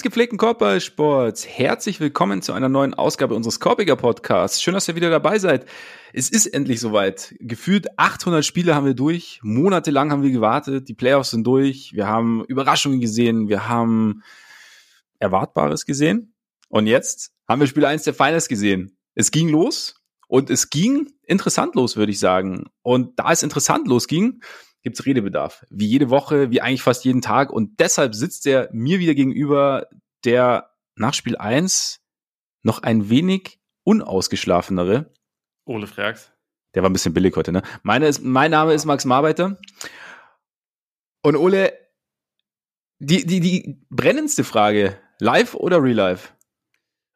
Des gepflegten Korbballsports, herzlich willkommen zu einer neuen Ausgabe unseres Korbiger Podcasts. Schön, dass ihr wieder dabei seid. Es ist endlich soweit. Gefühlt 800 Spiele haben wir durch. Monatelang haben wir gewartet. Die Playoffs sind durch. Wir haben Überraschungen gesehen. Wir haben Erwartbares gesehen. Und jetzt haben wir Spiel 1 der Finals gesehen. Es ging los und es ging interessant los, würde ich sagen. Und da es interessant losging, gibt's Redebedarf. Wie jede Woche, wie eigentlich fast jeden Tag. Und deshalb sitzt er mir wieder gegenüber, der nach Spiel 1 noch ein wenig unausgeschlafenere. Ole Frags. Der war ein bisschen billig heute, ne? Meine ist, mein Name ist Max Marbeiter. Und Ole, die, die, die brennendste Frage, live oder real life?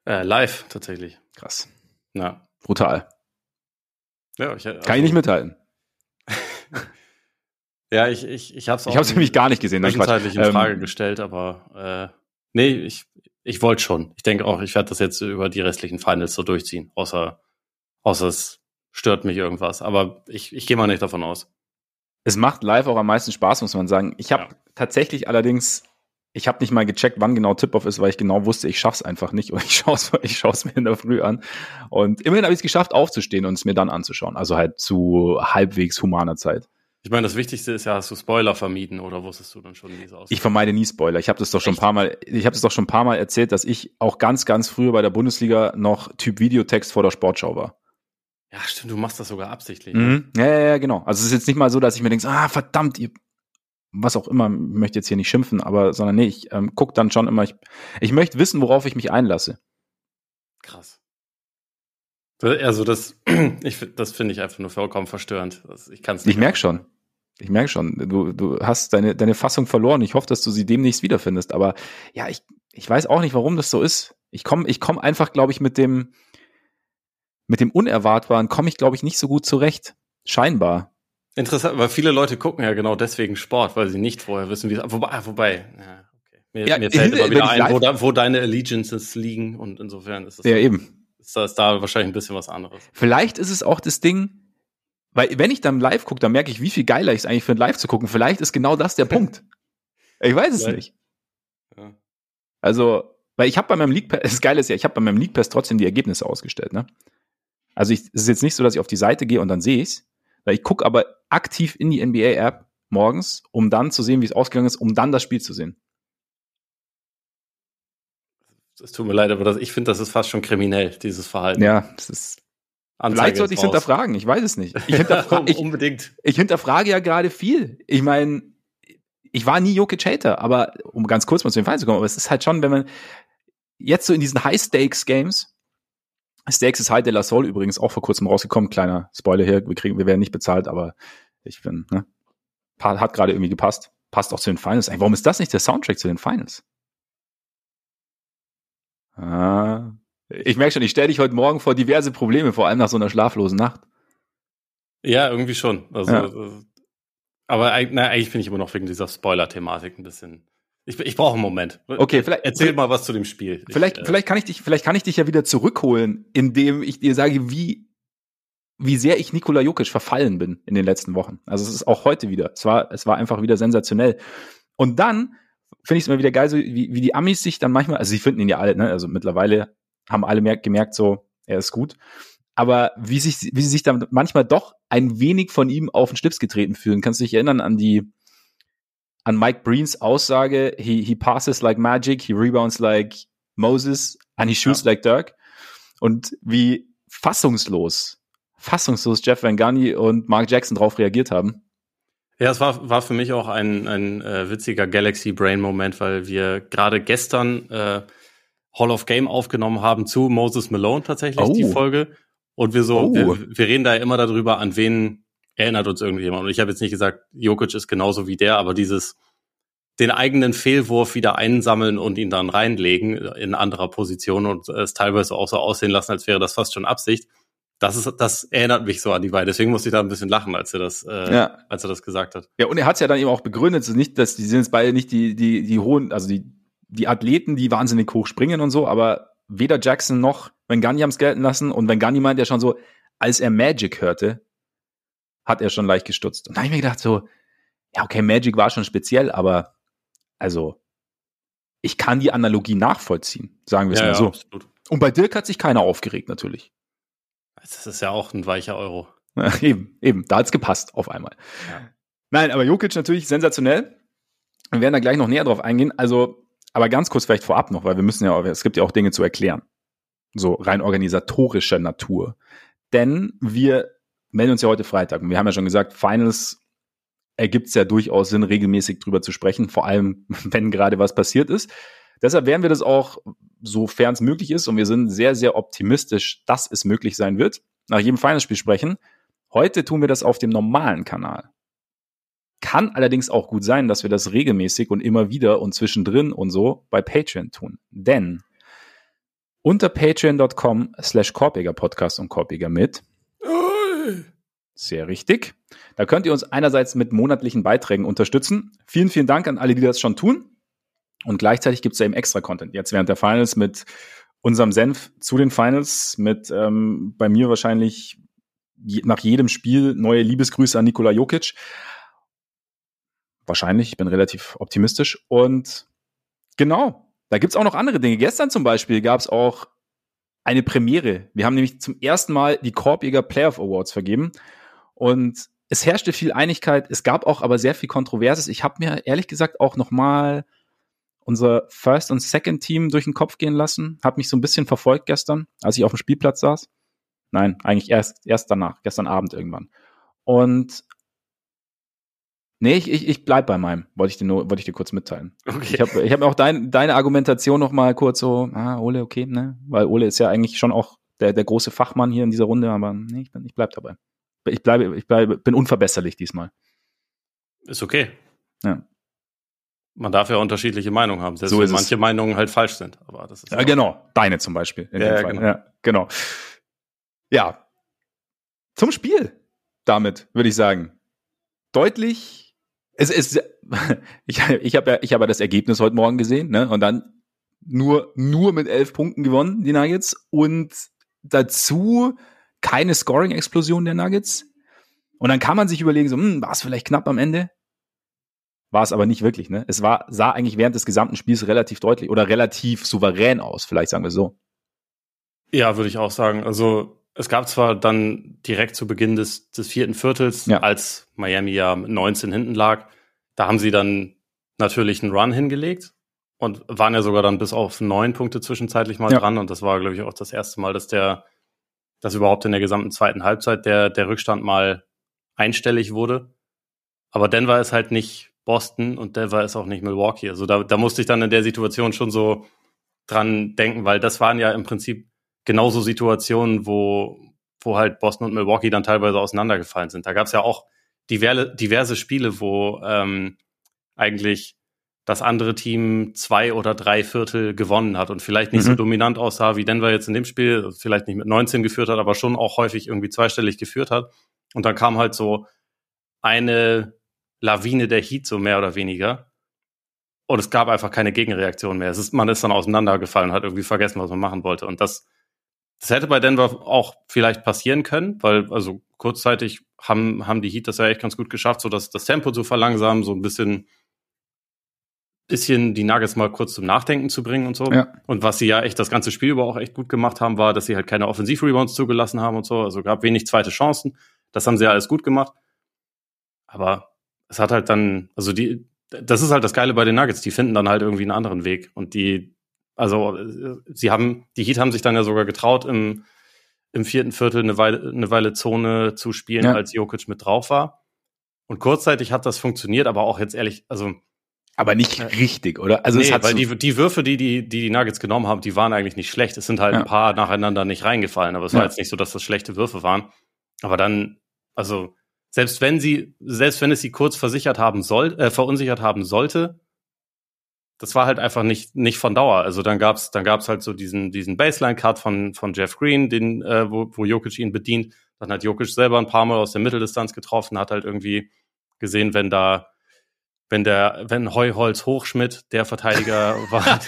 Äh, live, tatsächlich. Krass. Na. Brutal. Ja, ich, also, Kann ich nicht mithalten. Ja, ich, ich, ich habe es Ich habe es nämlich gar nicht gesehen. Nein, Quatsch. in Ähm, Frage gestellt, aber äh, nee, ich, ich wollte schon. Ich denke auch, ich werde das jetzt über die restlichen Finals so durchziehen, außer, außer es stört mich irgendwas. Aber ich, ich gehe mal nicht davon aus. Es macht live auch am meisten Spaß, muss man sagen. Ich habe Ja. tatsächlich allerdings, ich habe nicht mal gecheckt, wann genau Tip-Off ist, weil ich genau wusste, ich schaff's einfach nicht und ich schaue es ich schau's mir in der Früh an. Und immerhin habe ich es geschafft, aufzustehen und es mir dann anzuschauen. Also halt zu halbwegs humaner Zeit. Ich meine, das Wichtigste ist ja, hast du Spoiler vermieden oder wusstest du dann schon, wie es aussieht? Ich vermeide nie Spoiler. Ich habe das doch schon ein paar Mal, ich habe das doch schon ein paar Mal erzählt, dass ich auch ganz, ganz früher bei der Bundesliga noch Typ Videotext vor der Sportschau war. ja, stimmt, du machst das sogar absichtlich. Mhm. Ja, ja, ja, genau. Also es ist jetzt nicht mal so, dass ich mir denke, ah, verdammt, ihr, was auch immer, ich möchte jetzt hier nicht schimpfen, aber, sondern nee, ich ähm, guck dann schon immer, ich, ich möchte wissen, worauf ich mich einlasse. Krass. Also das, ich, das finde ich einfach nur vollkommen verstörend. Ich kann es Ich merk schon. Ich merk schon, du, du hast deine, deine Fassung verloren. Ich hoffe, dass du sie demnächst wiederfindest. Aber ja, ich, ich weiß auch nicht, warum das so ist. Ich komme ich komm einfach, glaube ich, mit dem, mit dem Unerwartbaren komme ich, glaube ich, nicht so gut zurecht. Scheinbar. Interessant, weil viele Leute gucken ja genau deswegen Sport, weil sie nicht vorher wissen, wie es. Wobei, ah, wobei ja, okay. mir, Ja, mir fällt immer wieder ein, wo, da, wo deine Allegiances liegen und insofern ist es Ja, eben. ist das da wahrscheinlich ein bisschen was anderes. Vielleicht ist es auch das Ding, weil wenn ich dann live gucke, dann merke ich, wie viel geiler ich es eigentlich finde, live zu gucken. Vielleicht ist genau das der Punkt. Ich weiß es Vielleicht. nicht. Ja. Also, weil ich habe bei meinem League Pass, das Geile ist ja, ich habe bei meinem League Pass trotzdem die Ergebnisse ausgestellt, ne? Also ich, es ist jetzt nicht so, dass ich auf die Seite gehe und dann sehe ich's. Weil ich gucke aber aktiv in die NBA-App morgens, um dann zu sehen, wie es ausgegangen ist, um dann das Spiel zu sehen. Es tut mir leid, aber das, ich finde, das ist fast schon kriminell, dieses Verhalten. Ja, das ist. Anzeige vielleicht sollte ich es hinterfragen, ich weiß es nicht. Ich, hinterfra ich, Unbedingt. ich hinterfrage ja gerade viel. Ich meine, ich war nie Jokic-Hater, aber um ganz kurz mal zu den Fall zu kommen, aber es ist halt schon, wenn man jetzt so in diesen High-Stakes-Games, Stakes ist High de la Soul übrigens auch vor kurzem rausgekommen, kleiner Spoiler hier, wir kriegen, wir werden nicht bezahlt, aber ich bin, ne, hat gerade irgendwie gepasst, passt auch zu den Finals. Ey, warum ist das nicht der Soundtrack zu den Finals? Ah, ich merke schon, ich stelle dich heute Morgen vor diverse Probleme, vor allem nach so einer schlaflosen Nacht. Ja, irgendwie schon. Also, Ja. äh, aber na, eigentlich bin ich immer noch wegen dieser Spoiler-Thematik ein bisschen. Ich, ich brauche einen Moment. Okay, vielleicht- Erzähl mal was zu dem Spiel. Vielleicht, ich, äh, vielleicht kann ich dich, vielleicht kann ich dich ja wieder zurückholen, indem ich dir sage, wie, wie sehr ich Nikola Jokic verfallen bin in den letzten Wochen. Also es ist auch heute wieder. Es war, es war einfach wieder sensationell. Und dann finde ich es immer wieder geil, so wie, wie die Amis sich dann manchmal, also sie finden ihn ja alle, ne? Also mittlerweile haben alle mer- gemerkt, so, er ist gut. Aber wie sich, wie sie sich dann manchmal doch ein wenig von ihm auf den Schlips getreten fühlen. Kannst du dich erinnern an die, an Mike Breens Aussage, he, he passes like magic, he rebounds like Moses and he shoots Ja. like Dirk. Und wie fassungslos, fassungslos Jeff Van Gundy und Mark Jackson drauf reagiert haben. Ja, es war, war für mich auch ein, ein äh, witziger Galaxy Brain Moment, weil wir gerade gestern äh, Hall of Game aufgenommen haben zu Moses Malone tatsächlich, Oh. die Folge. Und wir so, Oh. wir, wir reden da ja immer darüber, an wen erinnert uns irgendjemand. Und ich habe jetzt nicht gesagt, Jokic ist genauso wie der, aber dieses den eigenen Fehlwurf wieder einsammeln und ihn dann reinlegen in anderer Position und es teilweise auch so aussehen lassen, als wäre das fast schon Absicht. Das ist, das erinnert mich so an die beiden. Deswegen musste ich da ein bisschen lachen, als er das, äh, Ja. als er das gesagt hat. Ja, und er hat es ja dann eben auch begründet, ist nicht, dass die sind jetzt beide nicht die, die, die hohen, also die, die Athleten, die wahnsinnig hoch springen und so, aber weder Jackson noch Van Gundy haben es gelten lassen und Gundy meint ja schon so, als er Magic hörte, hat er schon leicht gestutzt. Und da habe ich mir gedacht so, ja, okay, Magic war schon speziell, aber also ich kann die Analogie nachvollziehen, sagen wir es ja, mal so. Ja. Und bei Dirk hat sich keiner aufgeregt, natürlich. Das ist ja auch ein weicher Euro. Ja, eben, eben, da hat's gepasst auf einmal. Nein, aber Jokic natürlich sensationell. Wir werden da gleich noch näher drauf eingehen. Also, aber ganz kurz vielleicht vorab noch, weil wir müssen ja, es gibt ja auch Dinge zu erklären. So rein organisatorischer Natur. Denn wir melden uns ja heute Freitag und wir haben ja schon gesagt, Finals ergibt es ja durchaus Sinn, regelmäßig drüber zu sprechen, vor allem wenn gerade was passiert ist. Deshalb werden wir das auch, sofern es möglich ist, und wir sind sehr, sehr optimistisch, dass es möglich sein wird, nach jedem Finalspiel sprechen. Heute tun wir das auf dem normalen Kanal. Kann allerdings auch gut sein, dass wir das regelmäßig und immer wieder und zwischendrin und so bei Patreon tun. Denn unter patreon.com slash Podcast und Korpiger mit sehr richtig. Da könnt ihr uns einerseits mit monatlichen Beiträgen unterstützen. Vielen, vielen Dank an alle, die das schon tun. Und gleichzeitig gibt es eben extra Content. Jetzt während der Finals mit unserem Senf zu den Finals, mit ähm, bei mir wahrscheinlich je, nach jedem Spiel neue Liebesgrüße an Nikola Jokic. Wahrscheinlich, ich bin relativ optimistisch. Und genau, da gibt's auch noch andere Dinge. Gestern zum Beispiel gab's auch eine Premiere. Wir haben nämlich zum ersten Mal die Korbjäger Playoff Awards vergeben. Und es herrschte viel Einigkeit. Es gab auch aber sehr viel Kontroverses. Ich habe mir ehrlich gesagt auch noch mal unser First und Second Team durch den Kopf gehen lassen. Hat mich so ein bisschen verfolgt gestern, als ich auf dem Spielplatz saß. Nein, eigentlich erst erst danach, gestern Abend irgendwann. Und Nee, ich, ich, ich bleib bei meinem, wollte ich dir nur, wollte ich dir kurz mitteilen. Okay. Ich habe ich hab auch dein, deine Argumentation noch mal kurz so, ah, Ole, okay, ne? Weil Ole ist ja eigentlich schon auch der, der große Fachmann hier in dieser Runde, aber nee, ich, bin, ich bleib dabei. Ich bleibe, ich bleibe, bin unverbesserlich diesmal. Ist okay. Ja. Man darf ja unterschiedliche Meinungen haben, selbst so wenn manche es. Meinungen halt falsch sind. Aber das ist ja, genau. Deine zum Beispiel. ja, ja, genau. ja, genau. Ja. Zum Spiel. Damit würde ich sagen. Deutlich es ist, ich, ich habe ja, ich habe ja das Ergebnis heute Morgen gesehen, ne? Und dann nur, nur mit elf Punkten gewonnen, die Nuggets. Und dazu keine Scoring-Explosion der Nuggets. Und dann kann man sich überlegen, so, hm, war es vielleicht knapp am Ende? War es aber nicht wirklich, ne? Es war, sah eigentlich während des gesamten Spiels relativ deutlich oder relativ souverän aus, vielleicht sagen wir so. Ja, würde ich auch sagen. Also es gab zwar dann direkt zu Beginn des, des vierten Viertels, ja. als Miami ja mit 19 hinten lag, da haben sie dann natürlich einen Run hingelegt und waren ja sogar dann bis auf neun Punkte zwischenzeitlich mal ja. dran. Und das war, glaube ich, auch das erste Mal, dass der, dass überhaupt in der gesamten zweiten Halbzeit der, der Rückstand mal einstellig wurde. Aber Denver ist halt nicht Boston und Denver ist auch nicht Milwaukee. Also da, da musste ich dann in der Situation schon so dran denken, weil das waren ja im Prinzip genauso Situationen, wo, wo halt Boston und Milwaukee dann teilweise auseinandergefallen sind. Da gab es ja auch diverse, diverse Spiele, wo ähm, eigentlich das andere Team zwei oder drei Viertel gewonnen hat und vielleicht nicht mhm. so dominant aussah wie Denver jetzt in dem Spiel, vielleicht nicht mit 19 geführt hat, aber schon auch häufig irgendwie zweistellig geführt hat. Und dann kam halt so eine Lawine der Heat, so mehr oder weniger. Und es gab einfach keine Gegenreaktion mehr. Es ist, man ist dann auseinandergefallen und hat irgendwie vergessen, was man machen wollte. Und das das hätte bei Denver auch vielleicht passieren können, weil also kurzzeitig haben, haben die Heat das ja echt ganz gut geschafft, so dass das Tempo zu verlangsamen, so ein bisschen, bisschen die Nuggets mal kurz zum Nachdenken zu bringen und so. Ja. Und was sie ja echt das ganze Spiel über auch echt gut gemacht haben, war, dass sie halt keine Offensiv-Rebounds zugelassen haben und so. Also gab wenig zweite Chancen. Das haben sie ja alles gut gemacht. Aber es hat halt dann, also die, das ist halt das Geile bei den Nuggets, die finden dann halt irgendwie einen anderen Weg. Und die, also äh, sie haben, die Heat haben sich dann ja sogar getraut, im, im vierten Viertel eine Weile, eine Weile Zone zu spielen, ja. als Jokic mit drauf war. Und kurzzeitig hat das funktioniert, aber auch jetzt ehrlich, also aber nicht äh, richtig, oder? Also nee, es hat weil so die, die Würfe, die, die die Nuggets genommen haben, die waren eigentlich nicht schlecht. Es sind halt ja. ein paar nacheinander nicht reingefallen, aber es ja. war jetzt nicht so, dass das schlechte Würfe waren. Aber dann, also selbst wenn sie, selbst wenn es sie kurz versichert haben soll, äh, verunsichert haben sollte, das war halt einfach nicht nicht von Dauer. Also dann gab's dann gab's halt so diesen diesen Baseline Cut von von Jeff Green, den äh, wo, wo Jokic ihn bedient. Dann hat Jokic selber ein paar Mal aus der Mitteldistanz getroffen, hat halt irgendwie gesehen, wenn da wenn der wenn Heuholz Hochschmidt der Verteidiger war,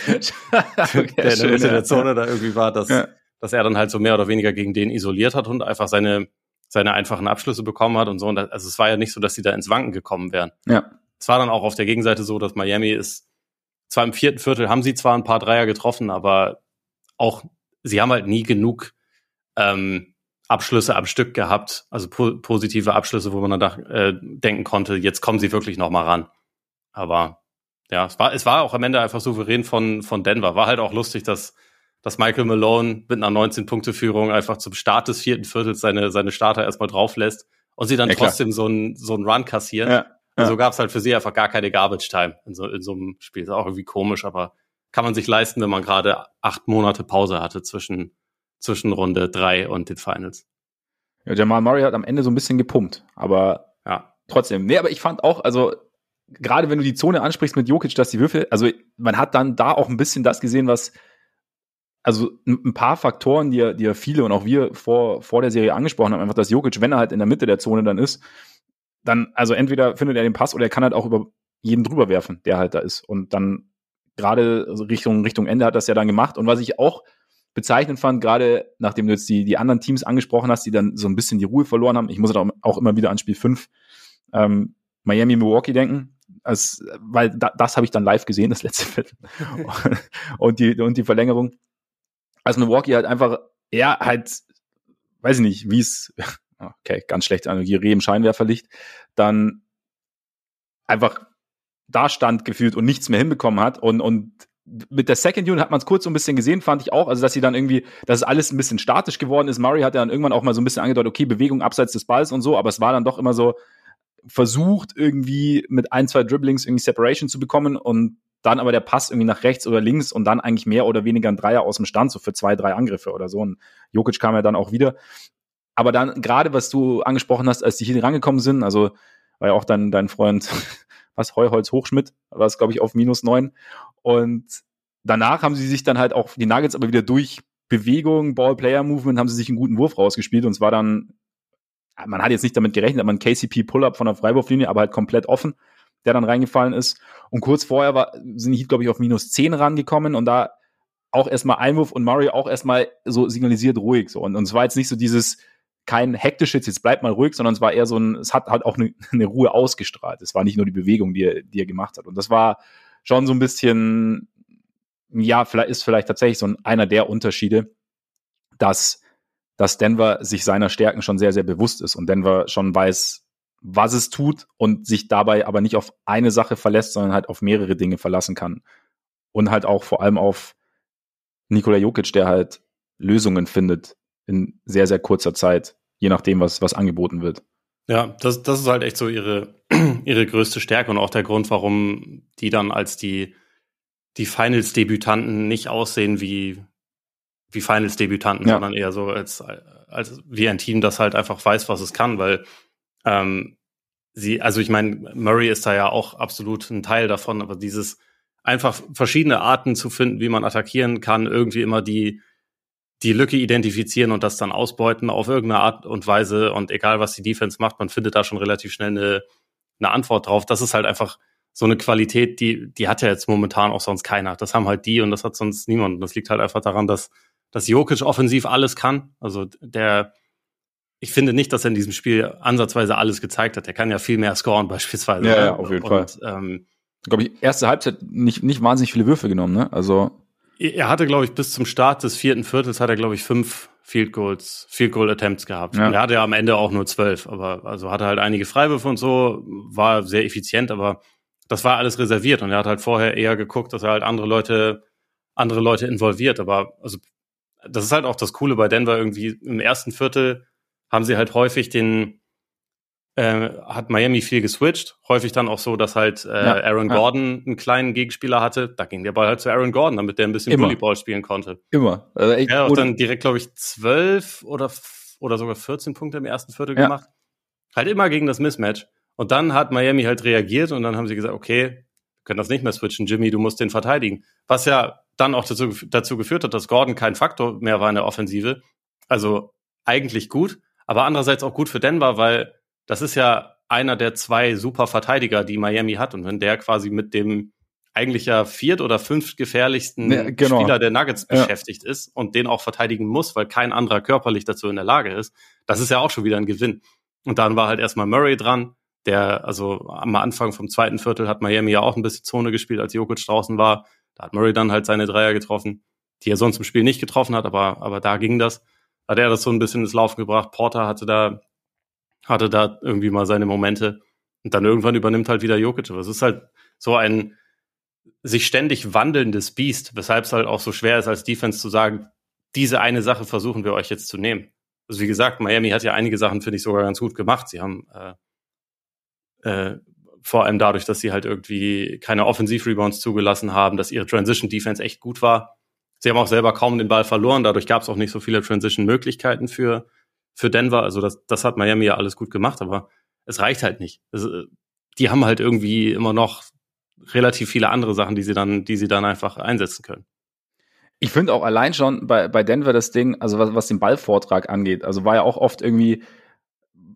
okay, der in der Mitte ja. der Zone da irgendwie war, dass ja. dass er dann halt so mehr oder weniger gegen den isoliert hat und einfach seine seine einfachen Abschlüsse bekommen hat und so. Und das, also es war ja nicht so, dass sie da ins Wanken gekommen wären. Ja. Es war dann auch auf der Gegenseite so, dass Miami ist zwar im vierten Viertel haben sie zwar ein paar Dreier getroffen, aber auch sie haben halt nie genug ähm, Abschlüsse am Stück gehabt, also po positive Abschlüsse, wo man dann äh, denken konnte, jetzt kommen sie wirklich noch mal ran. Aber ja, es war, es war auch am Ende einfach souverän von, von Denver. War halt auch lustig, dass, dass Michael Malone mit einer 19-Punkte-Führung einfach zum Start des vierten Viertels seine, seine Starter erstmal drauf lässt und sie dann ja, trotzdem so einen so einen Run kassieren. Ja, ja. So gab es halt für sie einfach gar keine Garbage-Time in so, in so einem Spiel. Ist auch irgendwie komisch, aber kann man sich leisten, wenn man gerade acht Monate Pause hatte zwischen, zwischen Runde drei und den Finals. Ja, Jamal Murray hat am Ende so ein bisschen gepumpt, aber ja. trotzdem. Nee, aber ich fand auch, also gerade wenn du die Zone ansprichst mit Jokic, dass die Würfel, also man hat dann da auch ein bisschen das gesehen, was also ein paar Faktoren, die ja, die ja viele und auch wir vor, vor der Serie angesprochen haben, einfach, dass Jokic, wenn er halt in der Mitte der Zone dann ist, dann, also entweder findet er den Pass oder er kann halt auch über jeden drüber werfen, der halt da ist. Und dann gerade Richtung, Richtung Ende hat das ja dann gemacht. Und was ich auch bezeichnend fand, gerade nachdem du jetzt die, die anderen Teams angesprochen hast, die dann so ein bisschen die Ruhe verloren haben, ich muss auch, auch immer wieder an Spiel 5 ähm, Miami, Milwaukee denken, als, weil da, das habe ich dann live gesehen, das letzte Viertel. und, die, und die Verlängerung. Als Milwaukee halt einfach, er halt, weiß ich nicht, wie es, okay, ganz schlechte Analogie, Reh im Scheinwerferlicht, dann einfach da stand gefühlt und nichts mehr hinbekommen hat und, und mit der Second Unit hat man es kurz so ein bisschen gesehen, fand ich auch, also dass sie dann irgendwie, dass es alles ein bisschen statisch geworden ist. Murray hat ja dann irgendwann auch mal so ein bisschen angedeutet, okay, Bewegung abseits des Balls und so, aber es war dann doch immer so versucht irgendwie mit ein, zwei Dribblings irgendwie Separation zu bekommen und dann aber der Pass irgendwie nach rechts oder links und dann eigentlich mehr oder weniger ein Dreier aus dem Stand, so für zwei, drei Angriffe oder so. Und Jokic kam ja dann auch wieder. Aber dann gerade, was du angesprochen hast, als die hier rangekommen sind, also war ja auch dein, dein Freund, was, Heuholz Hochschmidt, war es, glaube ich, auf minus neun. Und danach haben sie sich dann halt auch die Nuggets aber wieder durch Bewegung, Ball-Player-Movement, haben sie sich einen guten Wurf rausgespielt und es war dann, man hat jetzt nicht damit gerechnet, aber ein KCP-Pull-Up von der Freiwurflinie, aber halt komplett offen, der dann reingefallen ist. Und kurz vorher war, sind die Heat, glaube ich, auf minus zehn rangekommen und da auch erstmal Einwurf und Murray auch erstmal so signalisiert ruhig. So. Und, und es war jetzt nicht so dieses, kein hektisches, jetzt bleibt mal ruhig, sondern es war eher so ein, es hat halt auch eine, eine Ruhe ausgestrahlt. Es war nicht nur die Bewegung, die er, die er gemacht hat. Und das war schon so ein bisschen, ja, vielleicht ist vielleicht tatsächlich so ein, einer der Unterschiede, dass, dass Denver sich seiner Stärken schon sehr, sehr bewusst ist und Denver schon weiß, was es tut und sich dabei aber nicht auf eine Sache verlässt, sondern halt auf mehrere Dinge verlassen kann. Und halt auch vor allem auf Nikola Jokic, der halt Lösungen findet, in sehr, sehr kurzer Zeit, je nachdem, was, was angeboten wird. Ja, das, das ist halt echt so ihre, ihre größte Stärke und auch der Grund, warum die dann als die, die Finals-Debütanten nicht aussehen wie, wie Finals-Debütanten, ja. sondern eher so als, als wie ein Team, das halt einfach weiß, was es kann, weil ähm, sie, also ich meine, Murray ist da ja auch absolut ein Teil davon, aber dieses einfach verschiedene Arten zu finden, wie man attackieren kann, irgendwie immer die, die Lücke identifizieren und das dann ausbeuten auf irgendeine Art und Weise. Und egal, was die Defense macht, man findet da schon relativ schnell eine, eine Antwort drauf. Das ist halt einfach so eine Qualität, die, die hat ja jetzt momentan auch sonst keiner. Das haben halt die und das hat sonst niemand. Und das liegt halt einfach daran, dass, dass Jokic offensiv alles kann. Also der, ich finde nicht, dass er in diesem Spiel ansatzweise alles gezeigt hat. Er kann ja viel mehr scoren beispielsweise. Ja, ja auf jeden und, Fall. Ähm, glaube ich, erste Halbzeit nicht, nicht wahnsinnig viele Würfe genommen, ne? Also er hatte, glaube ich, bis zum Start des vierten Viertels hat er, glaube ich, fünf Field Goals, Field Goal Attempts gehabt. Ja. Er hatte ja am Ende auch nur zwölf, aber also hatte halt einige Freiwürfe und so, war sehr effizient, aber das war alles reserviert und er hat halt vorher eher geguckt, dass er halt andere Leute, andere Leute involviert. Aber also das ist halt auch das Coole bei Denver irgendwie. Im ersten Viertel haben sie halt häufig den, äh, hat Miami viel geswitcht. Häufig dann auch so, dass halt äh, ja, Aaron ja. Gordon einen kleinen Gegenspieler hatte. Da ging der Ball halt zu Aaron Gordon, damit der ein bisschen. Volleyball spielen konnte. Immer. Also echt, er hat dann direkt, glaube ich, zwölf oder, oder sogar 14 Punkte im ersten Viertel ja. gemacht. Halt immer gegen das Mismatch. Und dann hat Miami halt reagiert und dann haben sie gesagt, okay, wir können das nicht mehr switchen. Jimmy, du musst den verteidigen. Was ja dann auch dazu, dazu geführt hat, dass Gordon kein Faktor mehr war in der Offensive. Also eigentlich gut, aber andererseits auch gut für Denver, weil das ist ja einer der zwei super Verteidiger, die Miami hat. Und wenn der quasi mit dem eigentlich ja viert oder fünft gefährlichsten ja, genau. Spieler der Nuggets ja. beschäftigt ist und den auch verteidigen muss, weil kein anderer körperlich dazu in der Lage ist, das ist ja auch schon wieder ein Gewinn. Und dann war halt erstmal Murray dran, der, also am Anfang vom zweiten Viertel hat Miami ja auch ein bisschen Zone gespielt, als Jokic draußen war. Da hat Murray dann halt seine Dreier getroffen, die er sonst im Spiel nicht getroffen hat, aber, aber da ging das. Hat er das so ein bisschen ins Laufen gebracht. Porter hatte da, hatte da irgendwie mal seine Momente. Und dann irgendwann übernimmt halt wieder Jokic. Aber es ist halt so ein sich ständig wandelndes Biest, weshalb es halt auch so schwer ist, als Defense zu sagen, diese eine Sache versuchen wir euch jetzt zu nehmen. Also wie gesagt, Miami hat ja einige Sachen, finde ich, sogar ganz gut gemacht. Sie haben äh, äh, vor allem dadurch, dass sie halt irgendwie keine Offensiv-Rebounds zugelassen haben, dass ihre Transition-Defense echt gut war. Sie haben auch selber kaum den Ball verloren, dadurch gab es auch nicht so viele Transition-Möglichkeiten für, für Denver. Also das, das hat Miami ja alles gut gemacht, aber es reicht halt nicht. Es, die haben halt irgendwie immer noch relativ viele andere Sachen, die sie dann, die sie dann einfach einsetzen können. Ich finde auch allein schon bei, bei Denver das Ding, also was, was den Ballvortrag angeht, also war ja auch oft irgendwie,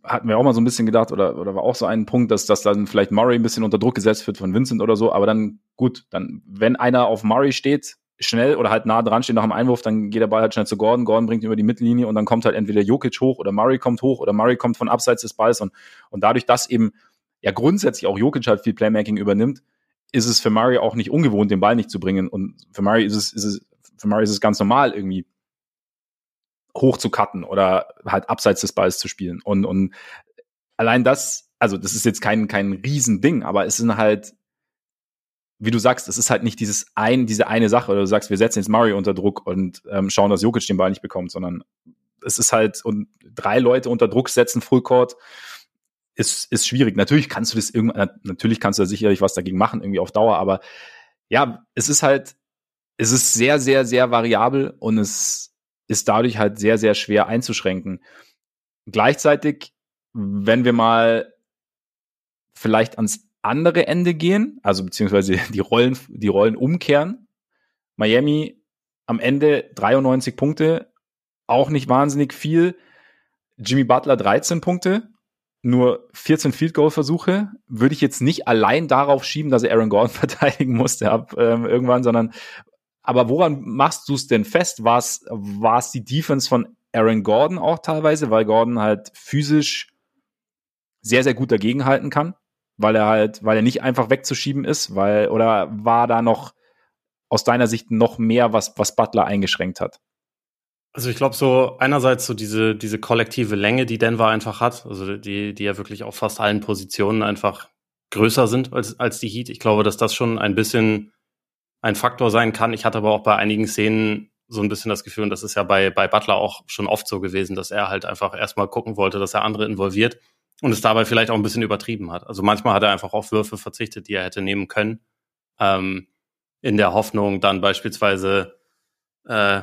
hatten wir auch mal so ein bisschen gedacht, oder, oder war auch so ein Punkt, dass, dass dann vielleicht Murray ein bisschen unter Druck gesetzt wird von Vincent oder so, aber dann gut, dann, wenn einer auf Murray steht, schnell oder halt nah dran steht nach dem Einwurf, dann geht der Ball halt schnell zu Gordon, Gordon bringt ihn über die Mittellinie und dann kommt halt entweder Jokic hoch oder Murray kommt hoch oder Murray kommt von abseits des Balls. Und, und dadurch, dass eben ja grundsätzlich auch Jokic halt viel Playmaking übernimmt, ist es für Murray auch nicht ungewohnt, den Ball nicht zu bringen. Und für Murray ist es, ist es für Murray ist es ganz normal, irgendwie hoch zu cutten oder halt abseits des Balls zu spielen. Und, und allein das, also das ist jetzt kein, kein Riesending, aber es sind halt, wie du sagst, es ist halt nicht dieses ein, diese eine Sache, oder du sagst, wir setzen jetzt Murray unter Druck und ähm, schauen, dass Jokic den Ball nicht bekommt, sondern es ist halt, und drei Leute unter Druck setzen, Fullcourt, ist, ist schwierig. Natürlich kannst du das irgendwann, natürlich kannst du da sicherlich was dagegen machen, irgendwie auf Dauer, aber ja, es ist halt, es ist sehr, sehr, sehr variabel und es ist dadurch halt sehr, sehr schwer einzuschränken. Gleichzeitig, wenn wir mal vielleicht ans andere Ende gehen, also beziehungsweise die Rollen, die Rollen umkehren. Miami am Ende 93 Punkte, auch nicht wahnsinnig viel. Jimmy Butler 13 Punkte, nur 14 Field Goal Versuche. Würde ich jetzt nicht allein darauf schieben, dass er Aaron Gordon verteidigen musste ab ähm, irgendwann, sondern aber woran machst du es denn fest? War es die Defense von Aaron Gordon auch teilweise, weil Gordon halt physisch sehr, sehr gut dagegenhalten kann? Weil er halt, weil er nicht einfach wegzuschieben ist, weil, oder war da noch aus deiner Sicht noch mehr, was, was Butler eingeschränkt hat? Also ich glaube so einerseits so diese diese kollektive Länge, die Denver einfach hat, also die die ja wirklich auf fast allen Positionen einfach größer sind als als die Heat. Ich glaube, dass das schon ein bisschen ein Faktor sein kann. Ich hatte aber auch bei einigen Szenen so ein bisschen das Gefühl, und das ist ja bei, bei Butler auch schon oft so gewesen, dass er halt einfach erstmal gucken wollte, dass er andere involviert und es dabei vielleicht auch ein bisschen übertrieben hat. Also manchmal hat er einfach auf Würfe verzichtet, die er hätte nehmen können, ähm, in der Hoffnung, dann beispielsweise äh,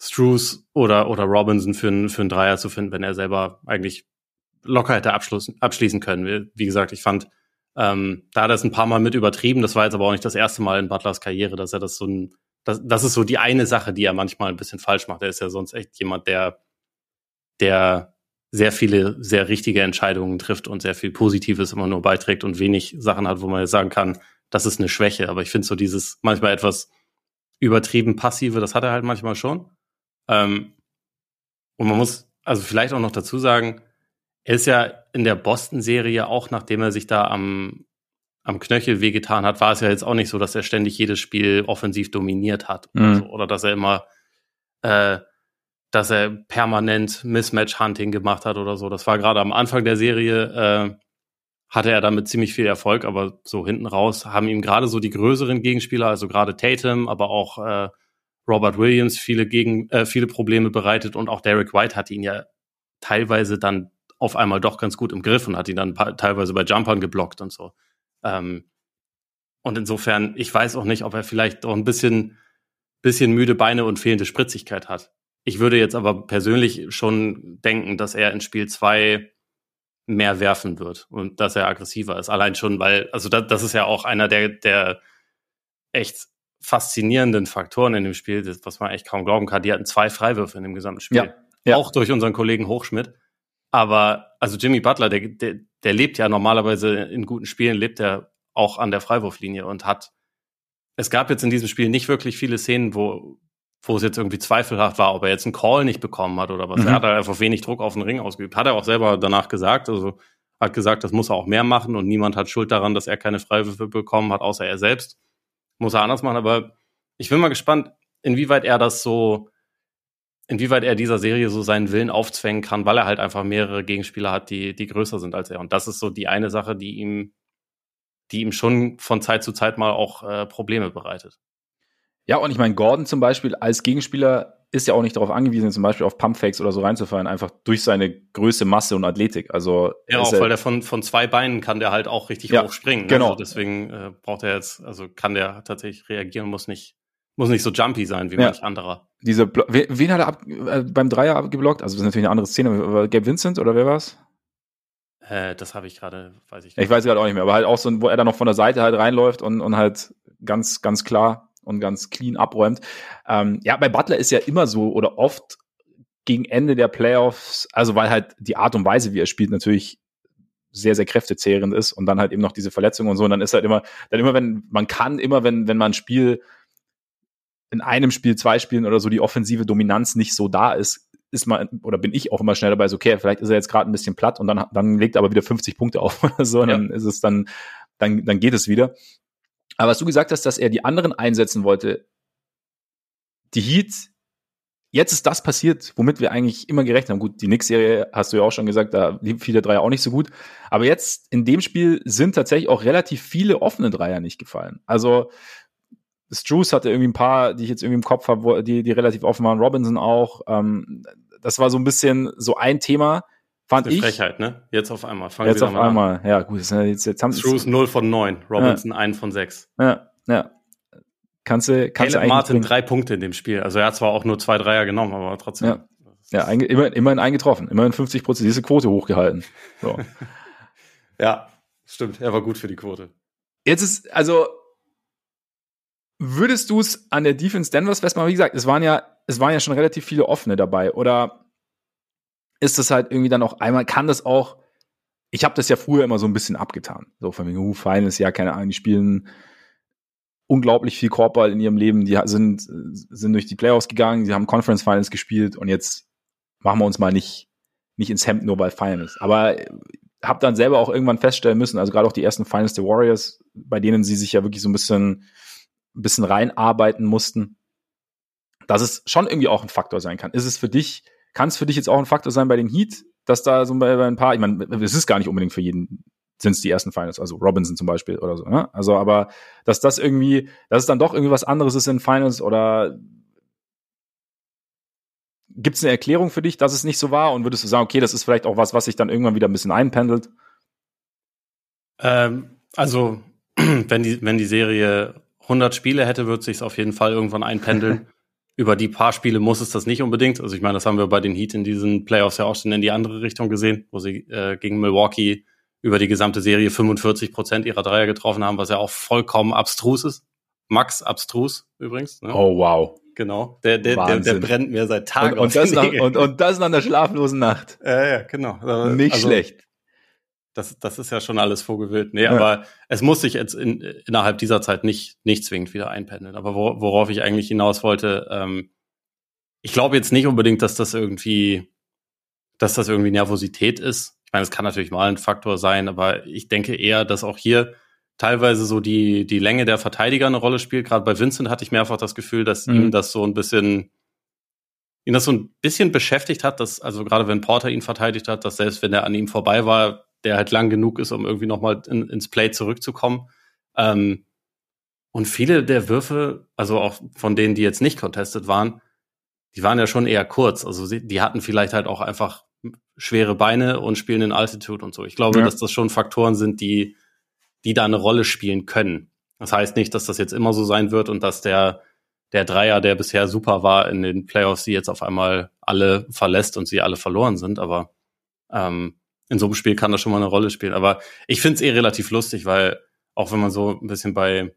Struce oder, oder Robinson für, einen für einen Dreier zu finden, wenn er selber eigentlich locker hätte abschließen können. Wie gesagt, ich fand ähm, da hat er es ein paar Mal mit übertrieben. Das war jetzt aber auch nicht das erste Mal in Butlers Karriere, dass er das so ein, das, das ist so die eine Sache, die er manchmal ein bisschen falsch macht. Er ist ja sonst echt jemand, der, der sehr viele sehr richtige Entscheidungen trifft und sehr viel Positives immer nur beiträgt und wenig Sachen hat, wo man jetzt sagen kann, das ist eine Schwäche. Aber ich finde so dieses manchmal etwas übertrieben passive, das hat er halt manchmal schon. Ähm, und man muss also vielleicht auch noch dazu sagen, er ist ja in der Boston-Serie, auch nachdem er sich da am, am Knöchel wehgetan hat, war es ja jetzt auch nicht so, dass er ständig jedes Spiel offensiv dominiert hat. Mhm. Oder, so, oder dass er immer, äh, dass er permanent Mismatch-Hunting gemacht hat oder so. Das war gerade am Anfang der Serie, äh, hatte er damit ziemlich viel Erfolg, aber so hinten raus haben ihm gerade so die größeren Gegenspieler, also gerade Tatum, aber auch äh, Robert Williams viele gegen äh, viele Probleme bereitet und auch Derek White hat ihn ja teilweise dann auf einmal doch ganz gut im Griff und hat ihn dann teilweise bei Jumpern geblockt und so. Ähm, und insofern, ich weiß auch nicht, ob er vielleicht auch ein bisschen, bisschen müde Beine und fehlende Spritzigkeit hat. Ich würde jetzt aber persönlich schon denken, dass er in Spiel zwei mehr werfen wird und dass er aggressiver ist. Allein schon, weil, also das, das ist ja auch einer der, der echt faszinierenden Faktoren in dem Spiel, das, was man echt kaum glauben kann. Die hatten zwei Freiwürfe in dem gesamten Spiel. Ja, ja. Auch durch unseren Kollegen Hochschmidt. Aber also Jimmy Butler, der, der, der lebt ja normalerweise in guten Spielen, lebt er auch an der Freiwurflinie und hat. Es gab jetzt in diesem Spiel nicht wirklich viele Szenen, wo, wo es jetzt irgendwie zweifelhaft war, ob er jetzt einen Call nicht bekommen hat oder was. Mhm. Er hat einfach wenig Druck auf den Ring ausgeübt. Hat er auch selber danach gesagt. Also hat gesagt, das muss er auch mehr machen und niemand hat Schuld daran, dass er keine Freiwürfe bekommen hat, außer er selbst. Muss er anders machen, aber ich bin mal gespannt, inwieweit er das so, inwieweit er dieser Serie so seinen Willen aufzwängen kann, weil er halt einfach mehrere Gegenspieler hat, die, die größer sind als er. Und das ist so die eine Sache, die ihm, die ihm schon von Zeit zu Zeit mal auch äh, Probleme bereitet. Ja, und ich meine, Gordon zum Beispiel als Gegenspieler ist ja auch nicht darauf angewiesen, zum Beispiel auf Pumpfakes oder so reinzufallen, einfach durch seine Größe, Masse und Athletik. Also ja, auch weil der von, von zwei Beinen kann der halt auch richtig ja, hoch springen. Ne? Genau. Also deswegen äh, braucht er jetzt, also kann der tatsächlich reagieren, muss nicht, muss nicht so jumpy sein wie ja. manch anderer. Diese Blo wen, wen hat er ab, äh, beim Dreier abgeblockt? Also das ist natürlich eine andere Szene. Gabe Vincent oder wer war's? Äh, das habe ich gerade, weiß ich nicht. Ich weiß gerade auch nicht mehr, aber halt auch so, wo er dann noch von der Seite halt reinläuft und, und halt ganz, ganz klar und ganz clean abräumt. Ähm, ja, bei Butler ist ja immer so oder oft gegen Ende der Playoffs, also weil halt die Art und Weise, wie er spielt, natürlich sehr, sehr kräftezehrend ist und dann halt eben noch diese Verletzungen und so. Und dann ist halt immer, dann immer, wenn man kann, immer wenn, wenn man ein Spiel in einem Spiel, zwei Spielen oder so die offensive Dominanz nicht so da ist, ist man, oder bin ich auch immer schnell dabei, so, okay, vielleicht ist er jetzt gerade ein bisschen platt und dann, dann legt er aber wieder 50 Punkte auf oder so, und ja. dann ist es dann, dann, dann geht es wieder. Aber was du gesagt hast, dass er die anderen einsetzen wollte, die Heat, jetzt ist das passiert, womit wir eigentlich immer gerechnet haben. Gut, die Knicks-Serie hast du ja auch schon gesagt, da lief viele Dreier auch nicht so gut. Aber jetzt in dem Spiel sind tatsächlich auch relativ viele offene Dreier nicht gefallen. Also Struce hatte irgendwie ein paar, die ich jetzt irgendwie im Kopf habe, die, die relativ offen waren. Robinson auch. Ähm, das war so ein bisschen so ein Thema Fand ich. Frechheit, ne? Jetzt auf einmal. Fangen jetzt auf einmal. An. Ja, gut. Jetzt, jetzt haben Drews 0 von 9, Robinson ja. 1 von 6. Ja, ja. Kannst du, kannst Caleb du Martin bringen. drei Punkte in dem Spiel. Also er hat zwar auch nur zwei Dreier genommen, aber trotzdem. Ja, ja ein, immer, immerhin eingetroffen. Immerhin 50 Prozent. Diese Quote hochgehalten. So. ja, stimmt. Er war gut für die Quote. Jetzt ist, also, würdest du es an der Defense Denvers festmachen? Wie gesagt, es waren ja, es waren ja schon relativ viele offene dabei. Oder ist das halt irgendwie dann auch einmal, kann das auch, ich habe das ja früher immer so ein bisschen abgetan. So von wegen, uh, Finals, ja, keine Ahnung, die spielen unglaublich viel Korbball in ihrem Leben, die sind, sind durch die Playoffs gegangen, die haben Conference Finals gespielt und jetzt machen wir uns mal nicht, nicht ins Hemd nur bei Finals. Aber habe dann selber auch irgendwann feststellen müssen, also gerade auch die ersten Finals der Warriors, bei denen sie sich ja wirklich so ein bisschen, ein bisschen reinarbeiten mussten, dass es schon irgendwie auch ein Faktor sein kann. Ist es für dich kann es für dich jetzt auch ein Faktor sein bei den Heat, dass da so bei, ein paar, ich meine, es ist gar nicht unbedingt für jeden sind es die ersten Finals, also Robinson zum Beispiel oder so. Ne? Also, aber dass das irgendwie, dass es dann doch irgendwie was anderes ist in Finals oder gibt es eine Erklärung für dich, dass es nicht so war? Und würdest du sagen, okay, das ist vielleicht auch was, was sich dann irgendwann wieder ein bisschen einpendelt? Ähm, also, wenn die, wenn die Serie 100 Spiele hätte, würde sich auf jeden Fall irgendwann einpendeln. über die paar Spiele muss es das nicht unbedingt. Also ich meine, das haben wir bei den Heat in diesen Playoffs ja auch schon in die andere Richtung gesehen, wo sie äh, gegen Milwaukee über die gesamte Serie 45 Prozent ihrer Dreier getroffen haben, was ja auch vollkommen abstrus ist. Max abstrus übrigens. Ne? Oh wow. Genau. Der, der, der, der, brennt mir seit Tagen und, und das nach, und, und das nach einer schlaflosen Nacht. Ja, ja, genau. Nicht also, schlecht das, das ist ja schon alles vorgewillt. Nee, ja. aber es muss sich jetzt in, innerhalb dieser Zeit nicht, nicht zwingend wieder einpendeln. Aber wo, worauf ich eigentlich hinaus wollte, ähm, ich glaube jetzt nicht unbedingt, dass das irgendwie, dass das irgendwie Nervosität ist. Ich meine, es kann natürlich mal ein Faktor sein, aber ich denke eher, dass auch hier teilweise so die, die Länge der Verteidiger eine Rolle spielt. Gerade bei Vincent hatte ich mehrfach das Gefühl, dass mhm. ihm das so ein bisschen, ihn das so ein bisschen beschäftigt hat, dass, also gerade wenn Porter ihn verteidigt hat, dass selbst wenn er an ihm vorbei war, der halt lang genug ist, um irgendwie nochmal in, ins Play zurückzukommen. Ähm, und viele der Würfe, also auch von denen, die jetzt nicht contested waren, die waren ja schon eher kurz. Also sie, die hatten vielleicht halt auch einfach schwere Beine und spielen in Altitude und so. Ich glaube, ja. dass das schon Faktoren sind, die, die da eine Rolle spielen können. Das heißt nicht, dass das jetzt immer so sein wird und dass der, der Dreier, der bisher super war in den Playoffs, sie jetzt auf einmal alle verlässt und sie alle verloren sind. Aber ähm, in so einem Spiel kann das schon mal eine Rolle spielen. Aber ich finde es eh relativ lustig, weil auch wenn man so ein bisschen bei,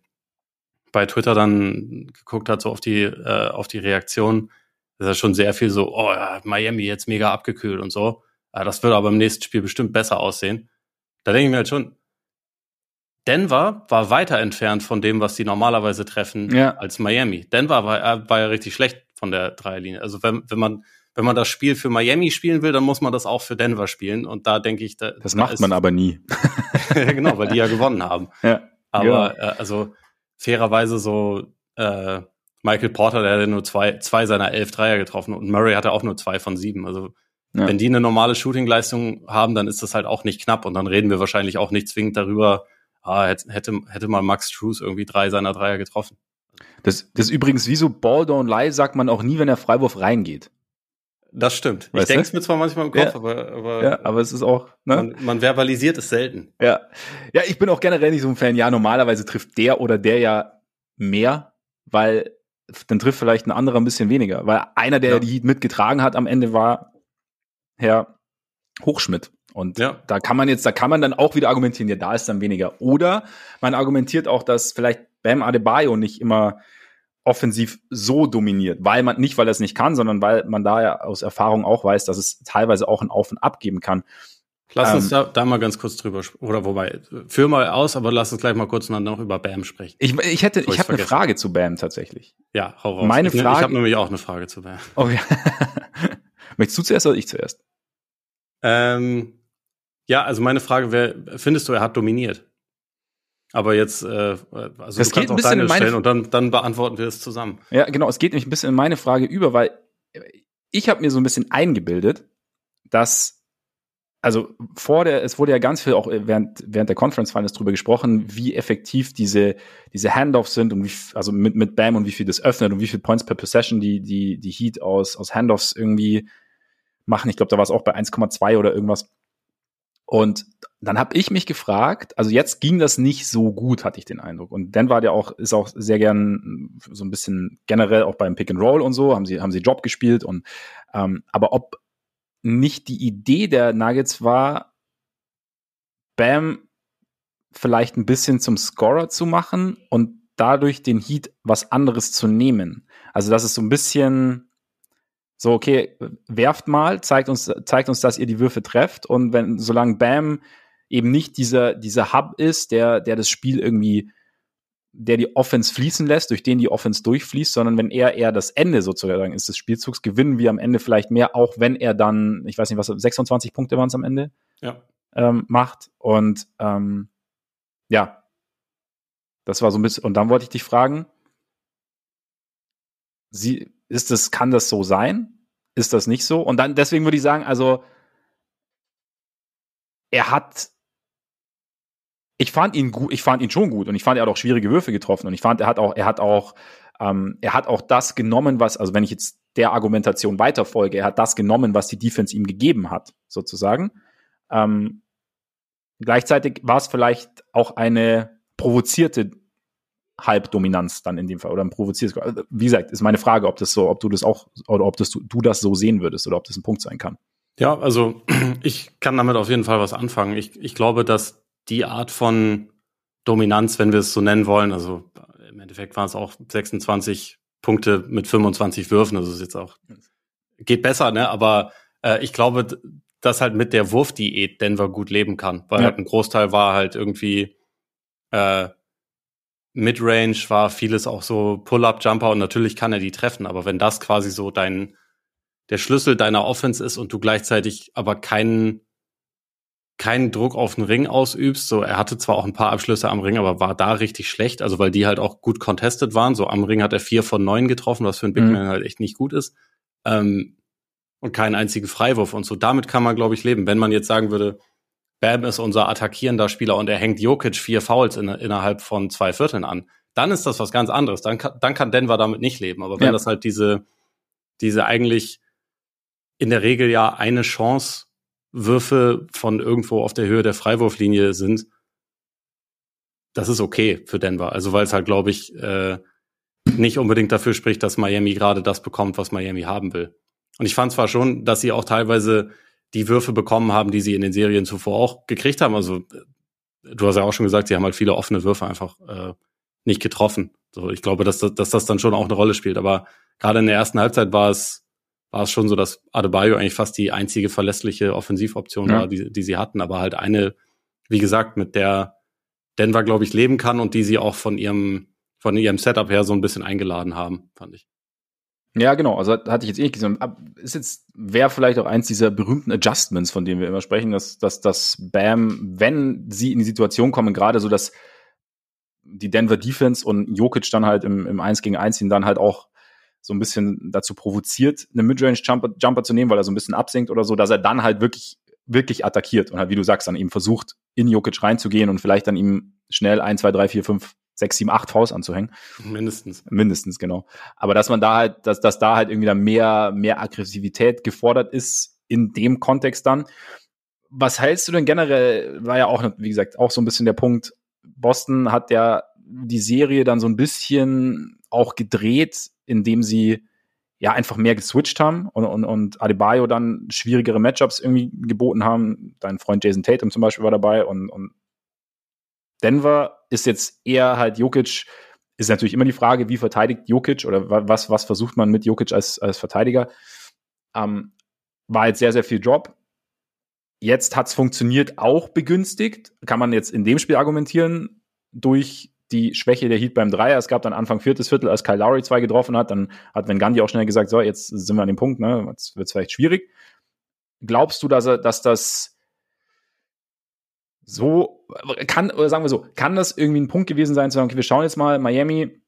bei Twitter dann geguckt hat, so auf die, äh, auf die Reaktion, ist ja schon sehr viel so, oh ja, Miami jetzt mega abgekühlt und so. Äh, das würde aber im nächsten Spiel bestimmt besser aussehen. Da denke ich mir halt schon, Denver war weiter entfernt von dem, was sie normalerweise treffen, ja. als Miami. Denver war, war ja richtig schlecht von der Dreierlinie. Also wenn, wenn man wenn man das Spiel für Miami spielen will, dann muss man das auch für Denver spielen. Und da denke ich, da, das macht da man aber nie. genau, weil die ja gewonnen haben. Ja, aber ja. Äh, also fairerweise so äh, Michael Porter, der hat nur zwei, zwei seiner elf Dreier getroffen und Murray hatte auch nur zwei von sieben. Also ja. wenn die eine normale Shooting-Leistung haben, dann ist das halt auch nicht knapp und dann reden wir wahrscheinlich auch nicht zwingend darüber, ah, hätte, hätte mal Max Trues irgendwie drei seiner Dreier getroffen. Das, das ist übrigens wie so Ball don't lie, sagt man auch nie, wenn der Freiwurf reingeht. Das stimmt. Weißt ich denke es mir zwar manchmal im Kopf, ja. aber, aber, ja, aber es ist auch. Ne? Man, man, verbalisiert es selten. Ja. Ja, ich bin auch generell nicht so ein Fan. Ja, normalerweise trifft der oder der ja mehr, weil dann trifft vielleicht ein anderer ein bisschen weniger. Weil einer, der ja. die Heat mitgetragen hat am Ende, war Herr Hochschmidt. Und ja. da kann man jetzt, da kann man dann auch wieder argumentieren, ja, da ist dann weniger. Oder man argumentiert auch, dass vielleicht Bam Adebayo nicht immer offensiv so dominiert, weil man nicht, weil er es nicht kann, sondern weil man da ja aus Erfahrung auch weiß, dass es teilweise auch ein Auf und Ab geben kann. Lass ähm, uns da, da mal ganz kurz drüber oder wobei führ mal aus, aber lass uns gleich mal kurz noch über Bam sprechen. Ich, ich hätte, ich habe eine Frage zu Bam tatsächlich. Ja, hau raus. Meine ich, Frage. Ich habe nämlich auch eine Frage zu Bam. Oh ja. Möchtest du zuerst oder ich zuerst? Ähm, ja, also meine Frage wäre, findest du, er hat dominiert? Aber jetzt, äh, also das du kannst auch deine stellen und dann, dann beantworten wir es zusammen. Ja, genau, es geht nämlich ein bisschen in meine Frage über, weil ich habe mir so ein bisschen eingebildet, dass, also vor der, es wurde ja ganz viel auch während, während der Conference Finals drüber gesprochen, wie effektiv diese, diese Handoffs sind und wie, also mit, mit Bam und wie viel das öffnet und wie viel Points per Possession die, die, die Heat aus, aus Handoffs irgendwie machen. Ich glaube, da war es auch bei 1,2 oder irgendwas. Und dann habe ich mich gefragt, also jetzt ging das nicht so gut, hatte ich den Eindruck. Und Dan war ja auch, ist auch sehr gern so ein bisschen generell auch beim Pick and Roll und so, haben sie, haben sie Job gespielt und ähm, aber ob nicht die Idee der Nuggets war, Bam vielleicht ein bisschen zum Scorer zu machen und dadurch den Heat was anderes zu nehmen. Also das ist so ein bisschen so, okay, werft mal, zeigt uns, zeigt uns, dass ihr die Würfe trefft und wenn, solange Bam eben nicht dieser, dieser Hub ist, der, der das Spiel irgendwie, der die Offense fließen lässt, durch den die Offense durchfließt, sondern wenn er eher das Ende sozusagen ist des Spielzugs, gewinnen wir am Ende vielleicht mehr, auch wenn er dann, ich weiß nicht was, 26 Punkte waren es am Ende, ja. ähm, macht. Und ähm, ja, das war so ein bisschen, und dann wollte ich dich fragen, sie, ist das, kann das so sein? Ist das nicht so? Und dann, deswegen würde ich sagen, also, er hat ich fand ihn gut, ich fand ihn schon gut und ich fand, er hat auch schwierige Würfe getroffen und ich fand, er hat auch, er hat auch, ähm, er hat auch das genommen, was, also wenn ich jetzt der Argumentation weiterfolge, er hat das genommen, was die Defense ihm gegeben hat, sozusagen. Ähm, gleichzeitig war es vielleicht auch eine provozierte Halbdominanz dann in dem Fall oder ein provoziertes. Wie gesagt, ist meine Frage, ob das so, ob du das auch oder ob das du, du das so sehen würdest oder ob das ein Punkt sein kann. Ja, also ich kann damit auf jeden Fall was anfangen. Ich, ich glaube, dass die Art von Dominanz, wenn wir es so nennen wollen, also im Endeffekt waren es auch 26 Punkte mit 25 Würfen, also ist jetzt auch, geht besser, ne? Aber äh, ich glaube, dass halt mit der Wurfdiät Denver gut leben kann, weil ja. halt ein Großteil war halt irgendwie äh, Midrange, war vieles auch so Pull-up-Jumper und natürlich kann er die treffen, aber wenn das quasi so dein der Schlüssel deiner Offense ist und du gleichzeitig aber keinen keinen Druck auf den Ring ausübst. So, er hatte zwar auch ein paar Abschlüsse am Ring, aber war da richtig schlecht, also weil die halt auch gut contested waren. So am Ring hat er vier von neun getroffen, was für einen Big mhm. Man halt echt nicht gut ist. Ähm, und keinen einzigen Freiwurf und so. Damit kann man, glaube ich, leben. Wenn man jetzt sagen würde, Bam ist unser attackierender Spieler und er hängt Jokic vier Fouls in, innerhalb von zwei Vierteln an, dann ist das was ganz anderes. Dann kann, dann kann Denver damit nicht leben. Aber wenn ja. das halt diese, diese eigentlich in der Regel ja eine Chance Würfe von irgendwo auf der Höhe der Freiwurflinie sind, das ist okay für Denver. Also weil es halt, glaube ich, äh, nicht unbedingt dafür spricht, dass Miami gerade das bekommt, was Miami haben will. Und ich fand zwar schon, dass sie auch teilweise die Würfe bekommen haben, die sie in den Serien zuvor auch gekriegt haben. Also du hast ja auch schon gesagt, sie haben halt viele offene Würfe einfach äh, nicht getroffen. So, ich glaube, dass, dass das dann schon auch eine Rolle spielt. Aber gerade in der ersten Halbzeit war es war es schon so, dass Adebayo eigentlich fast die einzige verlässliche Offensivoption ja. war, die, die sie hatten, aber halt eine, wie gesagt, mit der Denver, glaube ich, leben kann und die sie auch von ihrem, von ihrem Setup her so ein bisschen eingeladen haben, fand ich. Ja, genau. Also hatte ich jetzt eh nicht gesehen. Ist jetzt, wäre vielleicht auch eins dieser berühmten Adjustments, von denen wir immer sprechen, dass, dass, dass Bam, wenn sie in die Situation kommen, gerade so, dass die Denver Defense und Jokic dann halt im, im 1 gegen 1 ihn dann halt auch so ein bisschen dazu provoziert, eine Midrange-Jumper Jumper zu nehmen, weil er so ein bisschen absinkt oder so, dass er dann halt wirklich, wirklich attackiert und halt, wie du sagst, dann eben versucht, in Jokic reinzugehen und vielleicht dann ihm schnell 1, 2, 3, 4, 5, 6, 7, 8 Faust anzuhängen. Mindestens. Mindestens, genau. Aber dass man da halt, dass, dass da halt irgendwie dann mehr, mehr Aggressivität gefordert ist in dem Kontext dann. Was hältst du denn generell, war ja auch, wie gesagt, auch so ein bisschen der Punkt, Boston hat ja die Serie dann so ein bisschen auch gedreht, indem sie ja einfach mehr geswitcht haben und, und, und Adebayo dann schwierigere Matchups irgendwie geboten haben. Dein Freund Jason Tatum zum Beispiel war dabei und, und Denver ist jetzt eher halt Jokic, ist natürlich immer die Frage, wie verteidigt Jokic oder was, was versucht man mit Jokic als, als Verteidiger. Ähm, war jetzt sehr, sehr viel Drop. Jetzt hat's funktioniert, auch begünstigt. Kann man jetzt in dem Spiel argumentieren, durch die Schwäche der Heat beim Dreier. Es gab dann Anfang viertes Viertel, als Kyle Lowry zwei getroffen hat, dann hat Van Gandhi auch schnell gesagt, so, jetzt sind wir an dem Punkt, ne, jetzt wird's vielleicht schwierig. Glaubst du, dass dass das so kann, oder sagen wir so, kann das irgendwie ein Punkt gewesen sein, zu sagen, okay, wir schauen jetzt mal, Miami,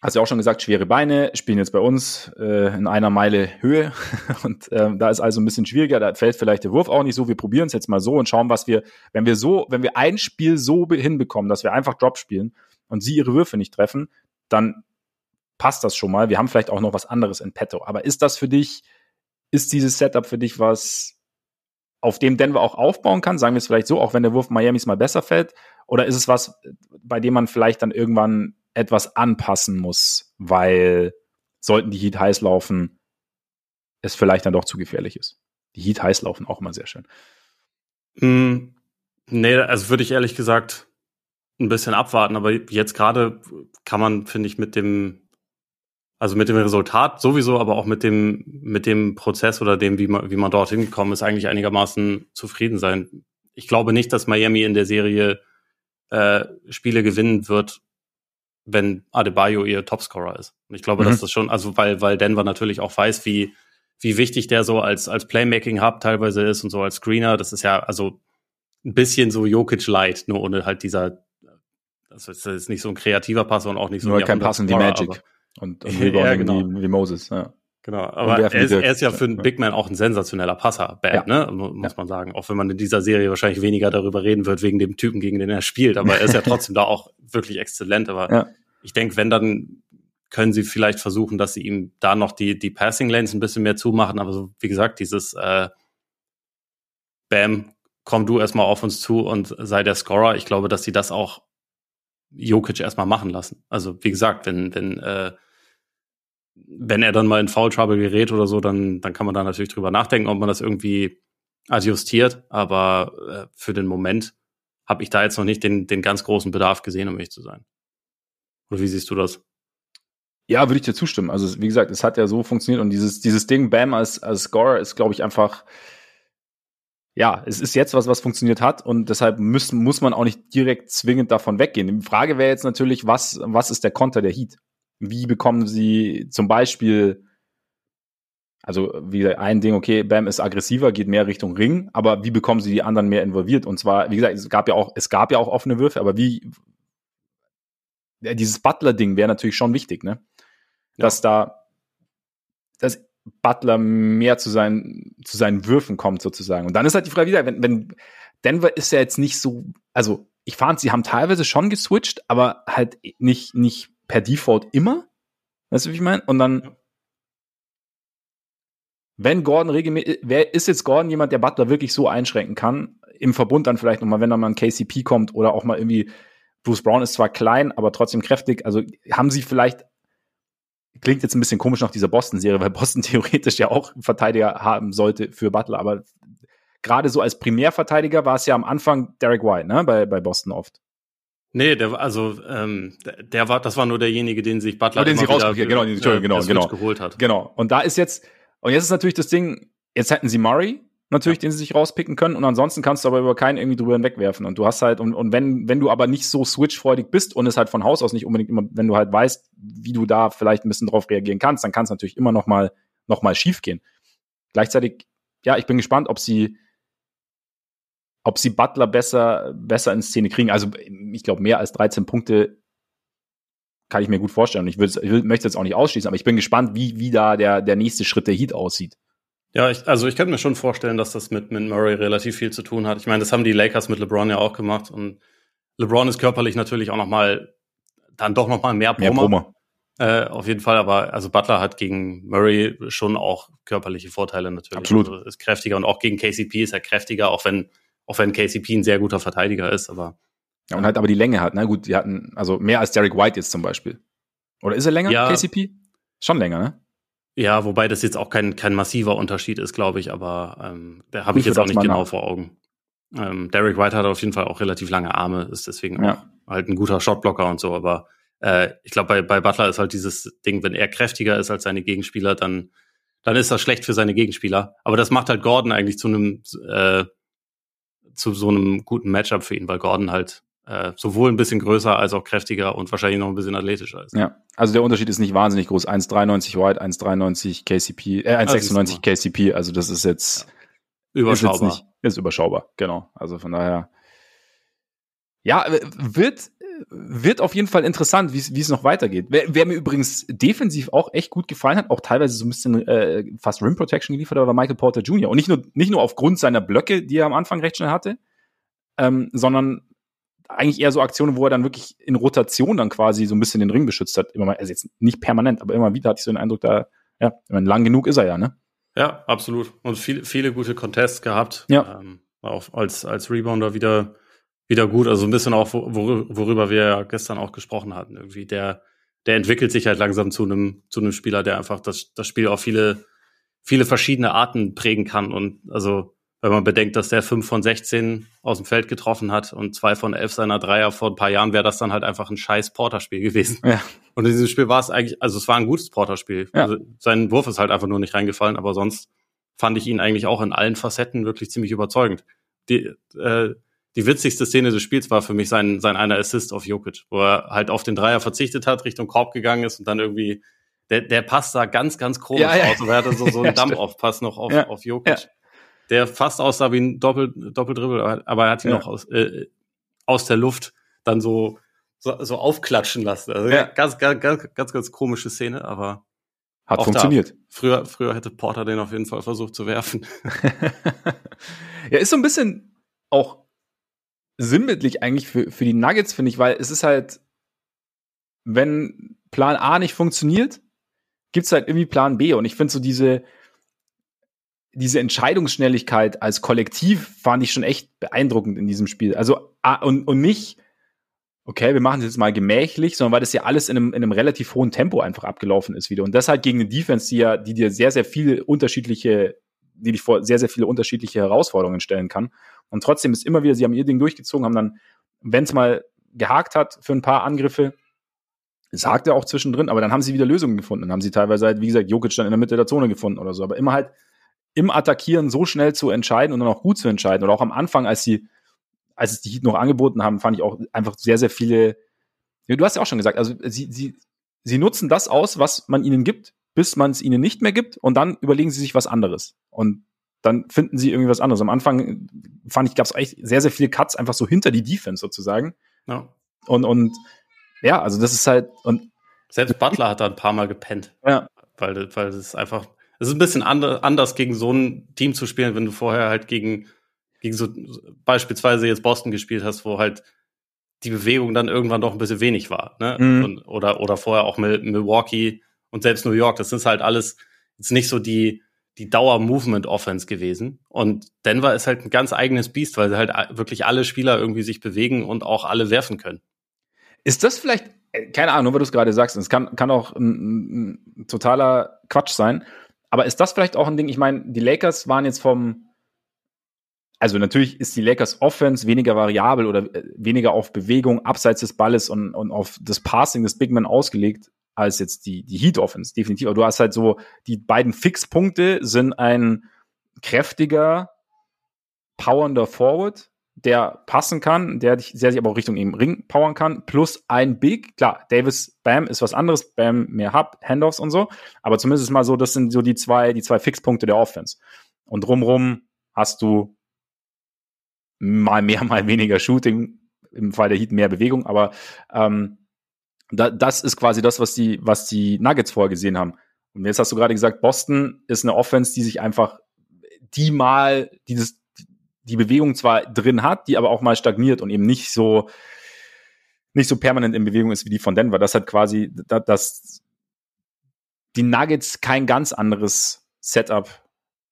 hast du ja auch schon gesagt, schwere Beine, spielen jetzt bei uns äh, in einer Meile Höhe. Und äh, da ist also ein bisschen schwieriger, da fällt vielleicht der Wurf auch nicht so, wir probieren es jetzt mal so und schauen, was wir, wenn wir so, wenn wir ein Spiel so hinbekommen, dass wir einfach Drop spielen und sie ihre Würfe nicht treffen, dann passt das schon mal. Wir haben vielleicht auch noch was anderes in petto. Aber ist das für dich, ist dieses Setup für dich was, auf dem Denver auch aufbauen kann, sagen wir es vielleicht so, auch wenn der Wurf Miamis mal besser fällt? Oder ist es was, bei dem man vielleicht dann irgendwann etwas anpassen muss, weil sollten die Heat heiß laufen, es vielleicht dann doch zu gefährlich ist? Die Heat heiß laufen auch immer sehr schön. Mm, nee, also würde ich ehrlich gesagt ein bisschen abwarten, aber jetzt gerade kann man, finde ich, mit dem also mit dem Resultat sowieso, aber auch mit dem, mit dem Prozess oder dem, wie man, wie man dorthin gekommen ist, eigentlich einigermaßen zufrieden sein. Ich glaube nicht, dass Miami in der Serie äh, Spiele gewinnen wird, wenn Adebayo ihr Topscorer ist. Und ich glaube, mhm. dass das schon, also weil, weil Denver natürlich auch weiß, wie, wie wichtig der so als, als Playmaking-Hub teilweise ist und so als Screener. Das ist ja also ein bisschen so Jokic Light, nur ohne halt dieser, das ist jetzt nicht so ein kreativer Pass und auch nicht so nur kein Pass in die Magic. Aber, und, und ja, genau. wie, wie Moses, ja. Genau, aber er ist, er ist, ja für einen Big Man auch ein sensationeller Passer, Bam, ja. ne? muss ja. man sagen. Auch wenn man in dieser Serie wahrscheinlich weniger darüber reden wird, wegen dem Typen, gegen den er spielt. Aber er ist ja trotzdem da auch wirklich exzellent. Aber ja. ich denke, wenn dann können sie vielleicht versuchen, dass sie ihm da noch die, die Passing Lanes ein bisschen mehr zumachen. Aber so, wie gesagt, dieses äh, Bam, komm du erstmal auf uns zu und sei der Scorer. Ich glaube, dass sie das auch Jokic erstmal machen lassen. Also, wie gesagt, wenn, wenn äh, wenn er dann mal in Foul Trouble gerät oder so, dann, dann kann man da natürlich drüber nachdenken, ob man das irgendwie adjustiert. Aber äh, für den Moment habe ich da jetzt noch nicht den, den ganz großen Bedarf gesehen, um mich zu sein. Oder wie siehst du das? Ja, würde ich dir zustimmen. Also, wie gesagt, es hat ja so funktioniert und dieses, dieses Ding, Bam als, als Scorer ist, glaube ich, einfach, ja, es ist jetzt was, was funktioniert hat und deshalb muss, muss man auch nicht direkt zwingend davon weggehen. Die Frage wäre jetzt natürlich, was, was ist der Konter der Heat? Wie bekommen sie zum Beispiel, also wie ein Ding, okay, Bam ist aggressiver, geht mehr Richtung Ring, aber wie bekommen sie die anderen mehr involviert? Und zwar, wie gesagt, es gab ja auch, es gab ja auch offene Würfe, aber wie dieses Butler-Ding wäre natürlich schon wichtig, ne? Dass ja. da, dass Butler mehr zu seinen, zu seinen Würfen kommt, sozusagen. Und dann ist halt die Frage wieder, wenn, wenn Denver ist ja jetzt nicht so, also ich fand, sie haben teilweise schon geswitcht, aber halt nicht, nicht per Default immer. Weißt du, wie ich meine? Und dann, wenn Gordon regelmäßig, wer ist jetzt Gordon jemand, der Butler wirklich so einschränken kann? Im Verbund dann vielleicht nochmal, wenn dann mal ein KCP kommt oder auch mal irgendwie, Bruce Brown ist zwar klein, aber trotzdem kräftig. Also haben sie vielleicht, klingt jetzt ein bisschen komisch nach dieser Boston-Serie, weil Boston theoretisch ja auch einen Verteidiger haben sollte für Butler, aber gerade so als Primärverteidiger war es ja am Anfang Derek White, ne, bei, bei Boston oft. Nee, der also ähm, der war, das war nur derjenige, den sich Butler oh, den sie rausgeholt, genau, Entschuldigung, genau, genau, geholt hat. Genau. Und da ist jetzt und jetzt ist natürlich das Ding, jetzt hätten sie Murray, natürlich, ja. den sie sich rauspicken können. Und ansonsten kannst du aber über keinen irgendwie drüber hinwegwerfen. Und du hast halt, und, und wenn, wenn du aber nicht so switchfreudig bist und es halt von Haus aus nicht unbedingt immer, wenn du halt weißt, wie du da vielleicht ein bisschen drauf reagieren kannst, dann kann es natürlich immer noch mal, noch mal schief gehen. Gleichzeitig, ja, ich bin gespannt, ob sie, ob sie Butler besser, besser in Szene kriegen. Also, ich glaube, mehr als 13 Punkte kann ich mir gut vorstellen. Ich, ich möchte es jetzt auch nicht ausschließen, aber ich bin gespannt, wie, wie da der, der nächste Schritt der Heat aussieht. Ja, ich, also ich könnte mir schon vorstellen, dass das mit, mit Murray relativ viel zu tun hat. Ich meine, das haben die Lakers mit LeBron ja auch gemacht und LeBron ist körperlich natürlich auch noch mal dann doch noch mal mehr Brummer. Mehr Brummer. Äh, auf jeden Fall, aber also Butler hat gegen Murray schon auch körperliche Vorteile natürlich. Absolut. Also ist kräftiger und auch gegen KCP ist er kräftiger, auch wenn auch wenn KCP ein sehr guter Verteidiger ist, aber ja, und halt aber die Länge hat, ne? Gut, die hatten also mehr als Derek White jetzt zum Beispiel. Oder ist er länger, ja, KCP? Schon länger, ne? Ja, wobei das jetzt auch kein, kein massiver Unterschied ist, glaube ich, aber ähm, da habe ich jetzt auch nicht genau nach. vor Augen. Ähm, Derek White hat auf jeden Fall auch relativ lange Arme, ist deswegen ja. auch halt ein guter Shotblocker und so, aber äh, ich glaube, bei, bei Butler ist halt dieses Ding, wenn er kräftiger ist als seine Gegenspieler, dann, dann ist das schlecht für seine Gegenspieler. Aber das macht halt Gordon eigentlich zu einem äh, zu so einem guten Matchup für ihn, weil Gordon halt äh, sowohl ein bisschen größer als auch kräftiger und wahrscheinlich noch ein bisschen athletischer ist. Ja, also der Unterschied ist nicht wahnsinnig groß. 1,93 White, 1,93 KCP, äh, 1,96 KCP, also das ist jetzt ja. überschaubar. Ist, nicht, ist überschaubar, genau. Also von daher, ja, wird, wird auf jeden Fall interessant, wie es noch weitergeht. Wer, wer, mir übrigens defensiv auch echt gut gefallen hat, auch teilweise so ein bisschen äh, fast Rim Protection geliefert hat, war Michael Porter Jr. Und nicht nur, nicht nur aufgrund seiner Blöcke, die er am Anfang recht schnell hatte, ähm, sondern eigentlich eher so Aktionen, wo er dann wirklich in Rotation dann quasi so ein bisschen den Ring beschützt hat. Immer mal, also jetzt nicht permanent, aber immer wieder hatte ich so den Eindruck, da, ja, lang genug ist er ja, ne? Ja, absolut. Und viele, viele gute Contests gehabt. Ja. Ähm, auch als, als Rebounder wieder, wieder gut. Also ein bisschen auch, worüber wir ja gestern auch gesprochen hatten. Irgendwie der, der entwickelt sich halt langsam zu einem, zu einem Spieler, der einfach das, das Spiel auf viele, viele verschiedene Arten prägen kann. Und also wenn man bedenkt, dass der fünf von 16 aus dem Feld getroffen hat und zwei von elf seiner Dreier vor ein paar Jahren, wäre das dann halt einfach ein scheiß Porterspiel gewesen. Ja. Und in diesem Spiel war es eigentlich, also es war ein gutes Porterspiel. Ja. Also sein Wurf ist halt einfach nur nicht reingefallen, aber sonst fand ich ihn eigentlich auch in allen Facetten wirklich ziemlich überzeugend. Die, äh, die witzigste Szene des Spiels war für mich sein, sein einer Assist auf Jokic, wo er halt auf den Dreier verzichtet hat, Richtung Korb gegangen ist und dann irgendwie der, der Pass sah ganz, ganz komisch ja, ja. aus. Und er hatte so, so einen ja, Dump-Off-Pass noch auf, auf Jokic der fast aussah wie ein Doppel, Doppeldribbel, aber er hat ihn ja. noch aus, äh, aus der Luft dann so, so, so aufklatschen lassen. Also ja. ganz, ganz, ganz, ganz, ganz komische Szene, aber hat funktioniert. Da, früher, früher hätte Porter den auf jeden Fall versucht zu werfen. ja, ist so ein bisschen auch sinnbildlich eigentlich für, für die Nuggets, finde ich, weil es ist halt, wenn Plan A nicht funktioniert, gibt's halt irgendwie Plan B. Und ich finde so diese, diese Entscheidungsschnelligkeit als Kollektiv fand ich schon echt beeindruckend in diesem Spiel. Also, und, und nicht, okay, wir machen es jetzt mal gemächlich, sondern weil das ja alles in einem, in einem relativ hohen Tempo einfach abgelaufen ist wieder. Und das halt gegen eine Defense, die ja, die dir sehr, sehr viele unterschiedliche, die dich vor sehr, sehr viele unterschiedliche Herausforderungen stellen kann. Und trotzdem ist immer wieder, sie haben ihr Ding durchgezogen, haben dann, wenn es mal gehakt hat für ein paar Angriffe, sagt er auch zwischendrin, aber dann haben sie wieder Lösungen gefunden. Dann haben sie teilweise halt, wie gesagt, Jokic dann in der Mitte der Zone gefunden oder so. Aber immer halt im Attackieren so schnell zu entscheiden und dann auch gut zu entscheiden. Oder auch am Anfang, als sie, als es die Heat noch angeboten haben, fand ich auch einfach sehr, sehr viele. Du hast ja auch schon gesagt, also sie, sie, sie nutzen das aus, was man ihnen gibt, bis man es ihnen nicht mehr gibt, und dann überlegen sie sich was anderes. Und dann finden sie irgendwie was anderes. Am Anfang fand ich, gab es eigentlich sehr, sehr viele Cuts einfach so hinter die Defense sozusagen. Ja. Und, und ja, also das ist halt. Und Selbst Butler hat da ein paar Mal gepennt. Ja. Weil, weil das einfach es ist ein bisschen anders, gegen so ein Team zu spielen, wenn du vorher halt gegen, gegen so beispielsweise jetzt Boston gespielt hast, wo halt die Bewegung dann irgendwann doch ein bisschen wenig war. Ne? Mhm. Und, oder, oder vorher auch mit Milwaukee und selbst New York. Das ist halt alles jetzt nicht so die, die Dauer-Movement-Offense gewesen. Und Denver ist halt ein ganz eigenes Biest, weil sie halt wirklich alle Spieler irgendwie sich bewegen und auch alle werfen können. Ist das vielleicht, äh, keine Ahnung, weil du es gerade sagst, es kann, kann auch ein, ein totaler Quatsch sein. Aber ist das vielleicht auch ein Ding? Ich meine, die Lakers waren jetzt vom, also natürlich ist die Lakers Offense weniger variabel oder äh, weniger auf Bewegung abseits des Balles und, und auf das Passing des Big Men ausgelegt als jetzt die, die Heat Offense, definitiv. Aber du hast halt so, die beiden Fixpunkte sind ein kräftiger powernder Forward, der passen kann, der, der sich aber auch Richtung eben Ring powern kann, plus ein Big. Klar, Davis, Bam ist was anderes, Bam mehr Hub, Handoffs und so, aber zumindest mal so, das sind so die zwei, die zwei Fixpunkte der Offense. Und drumrum hast du mal mehr, mal weniger Shooting, im Fall der Heat mehr Bewegung, aber ähm, da, das ist quasi das, was die, was die Nuggets vorher gesehen haben. Und jetzt hast du gerade gesagt, Boston ist eine Offense, die sich einfach die mal dieses die Bewegung zwar drin hat, die aber auch mal stagniert und eben nicht so nicht so permanent in Bewegung ist wie die von Denver. Das hat quasi, dass die Nuggets kein ganz anderes Setup,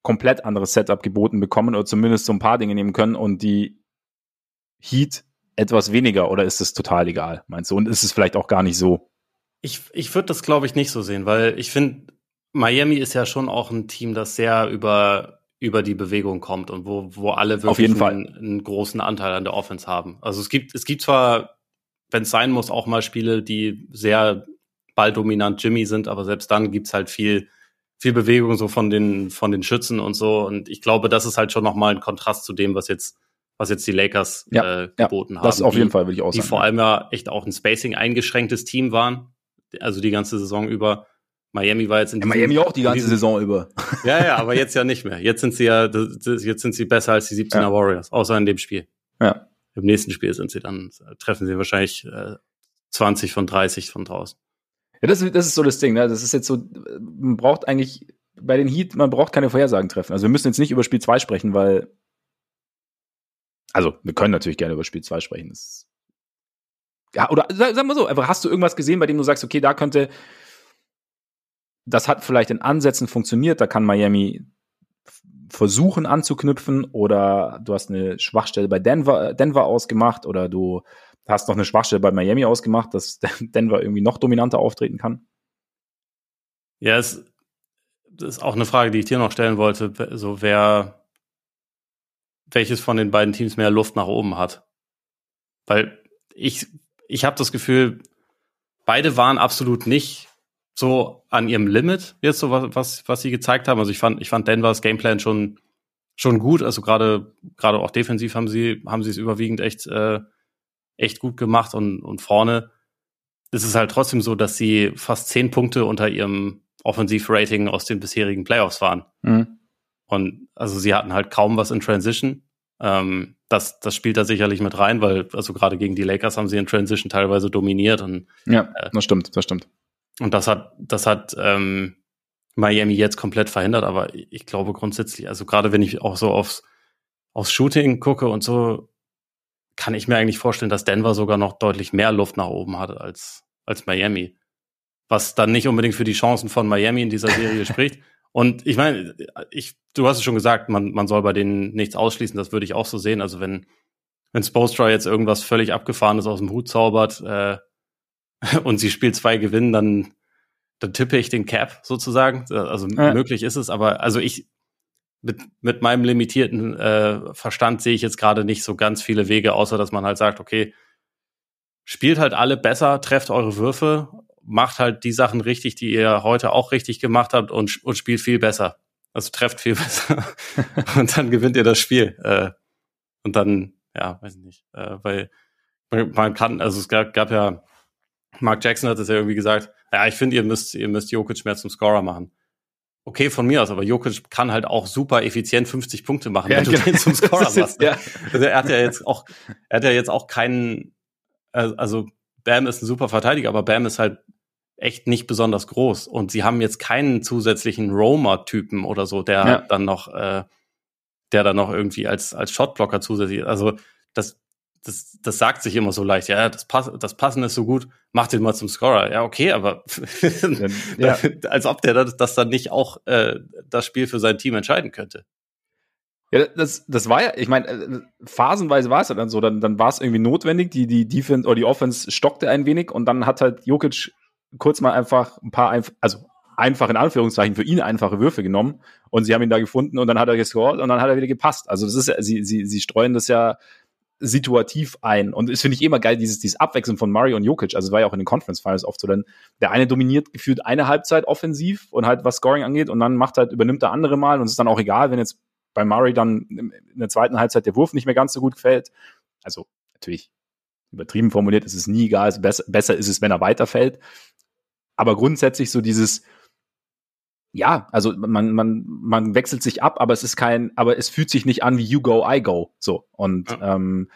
komplett anderes Setup geboten bekommen oder zumindest so ein paar Dinge nehmen können und die Heat etwas weniger oder ist es total egal, meinst du? Und ist es vielleicht auch gar nicht so? Ich, ich würde das, glaube ich, nicht so sehen, weil ich finde, Miami ist ja schon auch ein Team, das sehr über über die Bewegung kommt und wo, wo alle wirklich einen, einen, großen Anteil an der Offense haben. Also es gibt, es gibt zwar, wenn es sein muss, auch mal Spiele, die sehr balldominant Jimmy sind, aber selbst dann gibt's halt viel, viel Bewegung so von den, von den Schützen und so. Und ich glaube, das ist halt schon nochmal ein Kontrast zu dem, was jetzt, was jetzt die Lakers ja, äh, geboten ja, haben. Das auf jeden Fall, würde ich auch die sagen. Die vor allem ja echt auch ein Spacing eingeschränktes Team waren, also die ganze Saison über. Miami war jetzt in ja, Miami auch die ganze Saison über. Ja, ja, aber jetzt ja nicht mehr. Jetzt sind sie ja, jetzt sind sie besser als die 17er ja. Warriors, außer in dem Spiel. Ja. Im nächsten Spiel sind sie dann, treffen sie wahrscheinlich äh, 20 von 30 von draußen. Ja, das, das ist so das Ding, ne? Das ist jetzt so, man braucht eigentlich bei den Heat, man braucht keine Vorhersagen treffen. Also wir müssen jetzt nicht über Spiel 2 sprechen, weil also, wir können natürlich gerne über Spiel 2 sprechen. Ja, oder sagen wir so, einfach hast du irgendwas gesehen, bei dem du sagst, okay, da könnte das hat vielleicht in Ansätzen funktioniert, da kann Miami versuchen anzuknüpfen oder du hast eine Schwachstelle bei Denver, Denver ausgemacht oder du hast noch eine Schwachstelle bei Miami ausgemacht, dass Denver irgendwie noch dominanter auftreten kann? Ja, es das ist auch eine Frage, die ich dir noch stellen wollte. So, wer, welches von den beiden Teams mehr Luft nach oben hat? Weil ich, ich habe das Gefühl, beide waren absolut nicht so an ihrem Limit jetzt so was, was, was sie gezeigt haben. Also ich fand, ich fand Denvers Gameplan schon, schon gut. Also gerade, gerade auch defensiv haben sie, haben sie es überwiegend echt, äh, echt gut gemacht und, und vorne ist es halt trotzdem so, dass sie fast zehn Punkte unter ihrem Offensivrating aus den bisherigen Playoffs waren. Mhm. Und also sie hatten halt kaum was in Transition. Ähm, das, das spielt da sicherlich mit rein, weil also gerade gegen die Lakers haben sie in Transition teilweise dominiert. Und, ja, äh, das stimmt, das stimmt. Und das hat, das hat ähm, Miami jetzt komplett verhindert, aber ich glaube grundsätzlich, also gerade wenn ich auch so aufs, aufs Shooting gucke und so, kann ich mir eigentlich vorstellen, dass Denver sogar noch deutlich mehr Luft nach oben hat als, als Miami. Was dann nicht unbedingt für die Chancen von Miami in dieser Serie spricht. Und ich meine, ich, du hast es schon gesagt, man, man soll bei denen nichts ausschließen, das würde ich auch so sehen. Also wenn, wenn Spostra jetzt irgendwas völlig Abgefahrenes aus dem Hut zaubert, äh, und sie spielt zwei gewinnen, dann, dann tippe ich den Cap sozusagen. Also ja. möglich ist es, aber also ich mit, mit meinem limitierten äh, Verstand sehe ich jetzt gerade nicht so ganz viele Wege, außer dass man halt sagt, okay, spielt halt alle besser, trefft eure Würfe, macht halt die Sachen richtig, die ihr heute auch richtig gemacht habt und, und spielt viel besser. Also trefft viel besser. und dann gewinnt ihr das Spiel. Äh, und dann, ja, weiß ich nicht, äh, weil man kann, also es gab, gab ja Mark Jackson hat es ja irgendwie gesagt, ja, ich finde, ihr müsst, ihr müsst Jokic mehr zum Scorer machen. Okay, von mir aus, aber Jokic kann halt auch super effizient 50 Punkte machen, ja, wenn genau. du den zum Scorer machst. Ja. Also er hat ja jetzt auch, er hat ja jetzt auch keinen, äh, also Bam ist ein super Verteidiger, aber Bam ist halt echt nicht besonders groß und sie haben jetzt keinen zusätzlichen Roamer-Typen oder so, der ja. dann noch, äh, der dann noch irgendwie als als Shotblocker zusätzlich, also das das, das sagt sich immer so leicht, ja, das, Pass, das Passen ist so gut, mach den mal zum Scorer. Ja, okay, aber ja. als ob der das, das dann nicht auch äh, das Spiel für sein Team entscheiden könnte. Ja, das, das war ja, ich meine, äh, phasenweise war es ja dann so, dann, dann war es irgendwie notwendig, die, die Defense oder die Offense stockte ein wenig und dann hat halt Jokic kurz mal einfach ein paar, also einfach in Anführungszeichen für ihn einfache Würfe genommen und sie haben ihn da gefunden und dann hat er gescored und dann hat er wieder gepasst. Also das ist ja, sie, sie, sie streuen das ja situativ ein. Und das finde ich immer geil, dieses, dieses Abwechseln von Mario und Jokic. Also es war ja auch in den Conference Finals oft so, denn der eine dominiert gefühlt eine Halbzeit offensiv und halt was Scoring angeht und dann macht halt, übernimmt der andere mal und es ist dann auch egal, wenn jetzt bei Murray dann in der zweiten Halbzeit der Wurf nicht mehr ganz so gut gefällt. Also natürlich übertrieben formuliert, ist es nie egal, besser, besser ist es, wenn er weiterfällt. Aber grundsätzlich so dieses, ja, also man, man, man wechselt sich ab, aber es ist kein, aber es fühlt sich nicht an wie you go, I go. So. Und ja. ähm,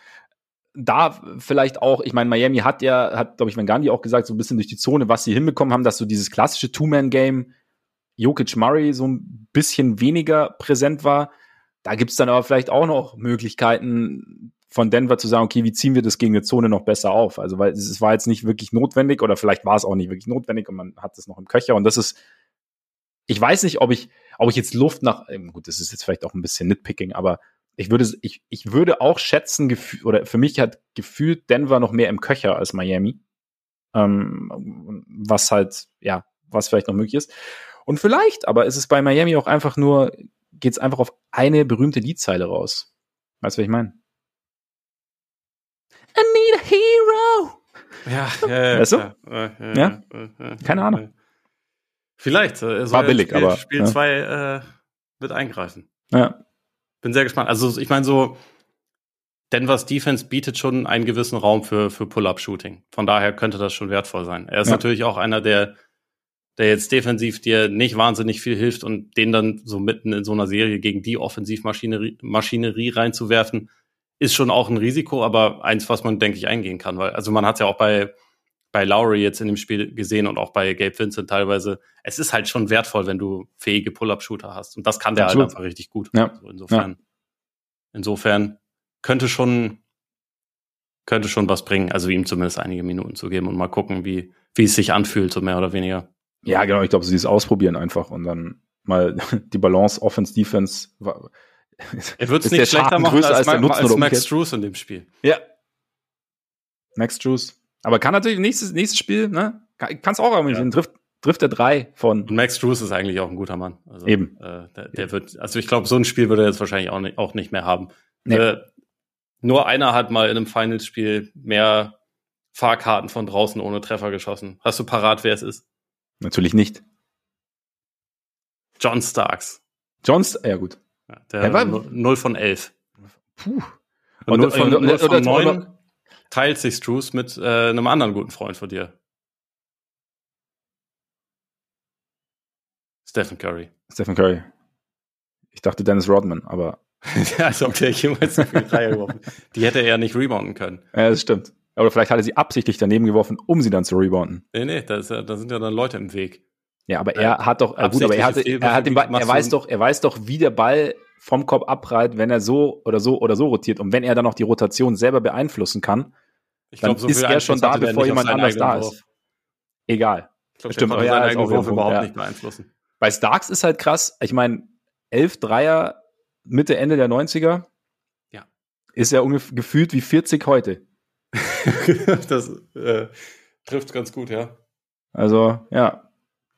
da vielleicht auch, ich meine, Miami hat ja, hat, glaube ich, Van Gandhi auch gesagt, so ein bisschen durch die Zone, was sie hinbekommen haben, dass so dieses klassische Two-Man-Game Jokic Murray so ein bisschen weniger präsent war. Da gibt's dann aber vielleicht auch noch Möglichkeiten von Denver zu sagen, okay, wie ziehen wir das gegen eine Zone noch besser auf? Also, weil es war jetzt nicht wirklich notwendig oder vielleicht war es auch nicht wirklich notwendig und man hat es noch im Köcher und das ist, ich weiß nicht, ob ich, ob ich jetzt Luft nach, ähm, gut, das ist jetzt vielleicht auch ein bisschen Nitpicking, aber ich würde, ich, ich würde auch schätzen, oder für mich hat gefühlt Denver noch mehr im Köcher als Miami. Ähm, was halt, ja, was vielleicht noch möglich ist. Und vielleicht, aber ist es bei Miami auch einfach nur, geht es einfach auf eine berühmte Liedzeile raus. Weißt du, was ich meine? I need a hero. Ja, ja, ja. Weißt du? Ja, ja, ja? Keine Ahnung. Vielleicht. Äh, War billig, Spiel, aber. Spiel 2 äh, wird eingreifen. Ja. Bin sehr gespannt. Also, ich meine, so, Denvers Defense bietet schon einen gewissen Raum für, für Pull-Up-Shooting. Von daher könnte das schon wertvoll sein. Er ist natürlich auch einer, der der jetzt defensiv dir nicht wahnsinnig viel hilft und den dann so mitten in so einer Serie gegen die Offensivmaschinerie Maschinerie reinzuwerfen, ist schon auch ein Risiko, aber eins, was man, denke ich, eingehen kann. Weil, also man hat ja auch bei, bei Lowry jetzt in dem Spiel gesehen und auch bei Gabe Vincent teilweise, es ist halt schon wertvoll, wenn du fähige Pull-Up-Shooter hast. Und das kann der halt einfach richtig gut. Ja. Also insofern, ja. insofern könnte schon, könnte schon was bringen, also ihm zumindest einige Minuten zu geben und mal gucken, wie, wie es sich anfühlt, so mehr oder weniger. Ja, genau. Ich glaube, sie es ausprobieren einfach und dann mal die Balance Offense Defense. Er wird es nicht schlechter machen als, als, als Max Struess in dem Spiel. Ja. Max Struess. Aber kann natürlich nächstes, nächstes Spiel, ne? Kann es auch irgendwie ja. trifft, trifft er drei von. Und Max Struess ist eigentlich auch ein guter Mann. Also, Eben. Äh, der, der wird, also ich glaube, so ein Spiel würde er jetzt wahrscheinlich auch nicht, auch nicht mehr haben. Nee. Äh, nur einer hat mal in einem Finals-Spiel mehr Fahrkarten von draußen ohne Treffer geschossen. Hast du parat, wer es ist? Natürlich nicht. John Starks. John, St ja gut. Ja, der war 0 von 11. Puh. Und 0 von, 0 von 9 teilt sich Struce mit äh, einem anderen guten Freund von dir. Stephen Curry. Stephen Curry. Ich dachte Dennis Rodman, aber. ja, als ob der jemals so viel Dreier geworfen Die hätte er ja nicht rebounden können. Ja, das stimmt. Oder vielleicht hat er sie absichtlich daneben geworfen, um sie dann zu rebounden. Nee, nee, da, ja, da sind ja dann Leute im Weg. Ja, aber er äh, hat doch, äh, gut, aber er, hatte, er, hat den, er weiß doch, er weiß doch, wie der Ball vom Kopf abprallt, wenn er so oder so oder so rotiert. Und wenn er dann noch die Rotation selber beeinflussen kann, ich glaub, so ist er schon da, bevor jemand anders da ist. Egal. Ich glaub, Stimmt, aber ja, ist auch Wurf überhaupt ja. nicht beeinflussen. Bei Starks ist halt krass. Ich meine, elf Dreier Mitte, Ende der 90er. Ja. Ist ja ungefähr gefühlt wie 40 heute. das äh, trifft ganz gut, ja. Also, ja,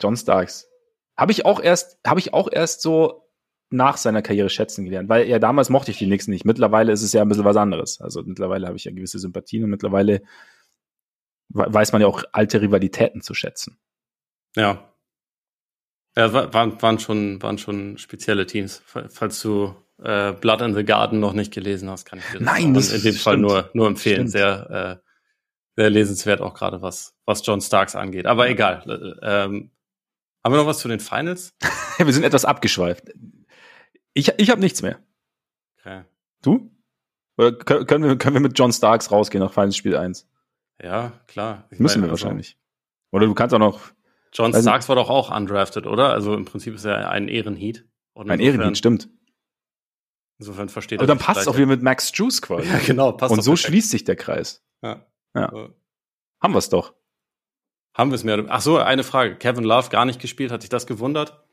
John Starks. Habe ich auch erst, habe ich auch erst so nach seiner Karriere schätzen gelernt, weil ja damals mochte ich die Knicks nicht. Mittlerweile ist es ja ein bisschen was anderes. Also mittlerweile habe ich ja gewisse Sympathien und mittlerweile weiß man ja auch alte Rivalitäten zu schätzen. Ja. Ja, waren, waren schon, waren schon spezielle Teams. Falls du äh, Blood in the Garden noch nicht gelesen hast, kann ich dir Nein, das in dem Fall nur, nur empfehlen. Sehr, äh, sehr lesenswert auch gerade was, was John Starks angeht. Aber egal. Äh, ähm, haben wir noch was zu den Finals? wir sind etwas abgeschweift. Ich, ich habe nichts mehr. Okay. Du? Oder können wir, können wir mit John Starks rausgehen nach Finals Spiel 1? Ja, klar. Ich Müssen wir wahrscheinlich. Oder du kannst auch noch. John Starks war doch auch undrafted, oder? Also im Prinzip ist er ein Ehrenheat. Ein Ehrenheat, stimmt. Insofern versteht Aber dann passt es auch wieder mit Max Juice quasi. Ja, genau, passt Und so perfekt. schließt sich der Kreis. Ja. ja. So. Haben wir es doch. Haben wir es mehr. Ach so, eine Frage. Kevin Love gar nicht gespielt, hat dich das gewundert?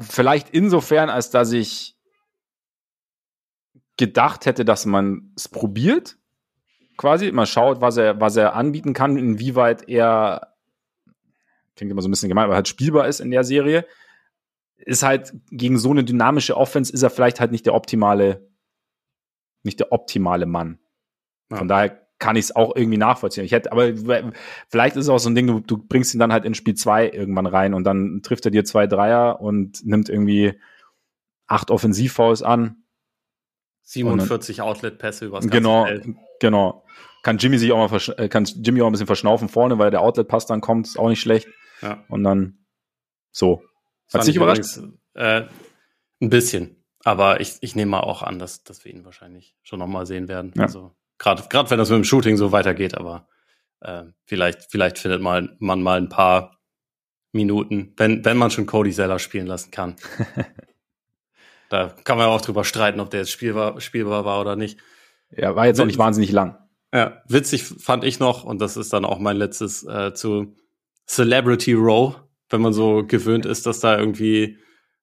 Vielleicht insofern, als dass ich gedacht hätte, dass man es probiert. Quasi, man schaut, was er, was er anbieten kann, inwieweit er, klingt immer so ein bisschen gemein, aber halt spielbar ist in der Serie ist halt gegen so eine dynamische Offense ist er vielleicht halt nicht der optimale, nicht der optimale Mann. Ja. Von daher kann ich es auch irgendwie nachvollziehen. Ich hätte, aber vielleicht ist es auch so ein Ding, du, du bringst ihn dann halt in Spiel 2 irgendwann rein und dann trifft er dir zwei Dreier und nimmt irgendwie acht Offensivfouls an 47 Outlet-Pässe übers ganze genau, Feld. Genau, Kann Jimmy sich auch mal äh, kann Jimmy auch ein bisschen verschnaufen vorne, weil der Outlet-Pass dann kommt, ist auch nicht schlecht. Ja. Und dann so. Hat sich überrascht? Übrigens, äh, ein bisschen. Aber ich, ich nehme mal auch an, dass, dass wir ihn wahrscheinlich schon nochmal sehen werden. Ja. Also gerade gerade wenn das mit dem Shooting so weitergeht, aber äh, vielleicht, vielleicht findet mal, man mal ein paar Minuten, wenn, wenn man schon Cody Zeller spielen lassen kann. da kann man ja auch drüber streiten, ob der jetzt spielbar, spielbar war oder nicht. Ja, war jetzt auch nicht wahnsinnig lang. Ja, witzig fand ich noch, und das ist dann auch mein letztes äh, zu Celebrity Row, wenn man so gewöhnt ist, dass da irgendwie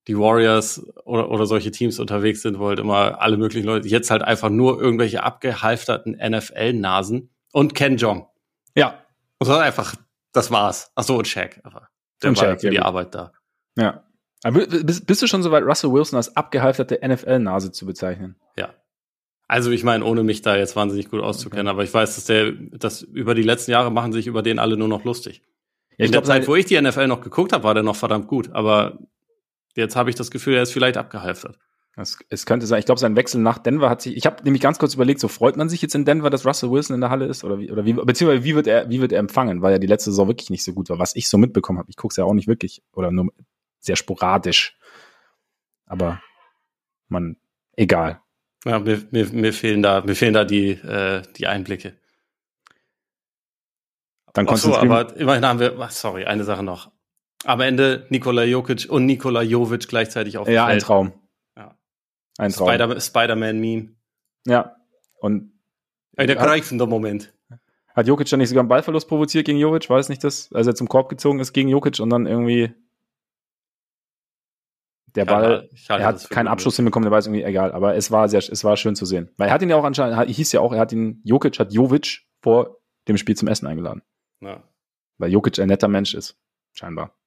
die Warriors oder, oder solche Teams unterwegs sind, wo halt immer alle möglichen Leute, jetzt halt einfach nur irgendwelche abgehalfterten NFL-Nasen und Ken Jong. Ja. Und das einfach, das war's. Ach so, und Shaq. Aber der und war Shaq, für ja, die Arbeit da. Ja. Aber bist, bist du schon soweit, Russell Wilson als abgehalfterte NFL-Nase zu bezeichnen? Ja. Also ich meine, ohne mich da jetzt wahnsinnig gut auszukennen, okay. aber ich weiß, dass der, dass über die letzten Jahre machen sich über den alle nur noch lustig. Ja, In der Zeit, wo ich die NFL noch geguckt habe, war der noch verdammt gut, aber Jetzt habe ich das Gefühl, er ist vielleicht abgehalftert. Es, es könnte sein. Ich glaube, sein Wechsel nach Denver hat sich. Ich habe nämlich ganz kurz überlegt, so freut man sich jetzt in Denver, dass Russell Wilson in der Halle ist oder wie oder wie beziehungsweise wie wird er wie wird er empfangen, weil er die letzte Saison wirklich nicht so gut war, was ich so mitbekommen habe. Ich gucke es ja auch nicht wirklich oder nur sehr sporadisch. Aber man egal. Ja, mir, mir, mir fehlen da mir fehlen da die äh, die Einblicke. Dann Ach so, aber immerhin haben wir, sorry, eine Sache noch. Am Ende Nikola Jokic und Nikola Jovic gleichzeitig auf dem Ja, Feld. ein Traum. Ja. Ein Traum. Spider Spider-Man-Meme. Ja. Und ein ergreifender Moment. Hat Jokic dann nicht sogar einen Ballverlust provoziert gegen Jovic? Es nicht das, als er zum Korb gezogen ist gegen Jokic und dann irgendwie der Ball, halte, er hat keinen Abschluss hinbekommen, der war ist irgendwie egal, aber es war sehr, es war schön zu sehen. Weil er hat ihn ja auch anscheinend, hieß ja auch, er hat ihn, Jokic hat Jovic vor dem Spiel zum Essen eingeladen. Ja. Weil Jokic ein netter Mensch ist, scheinbar.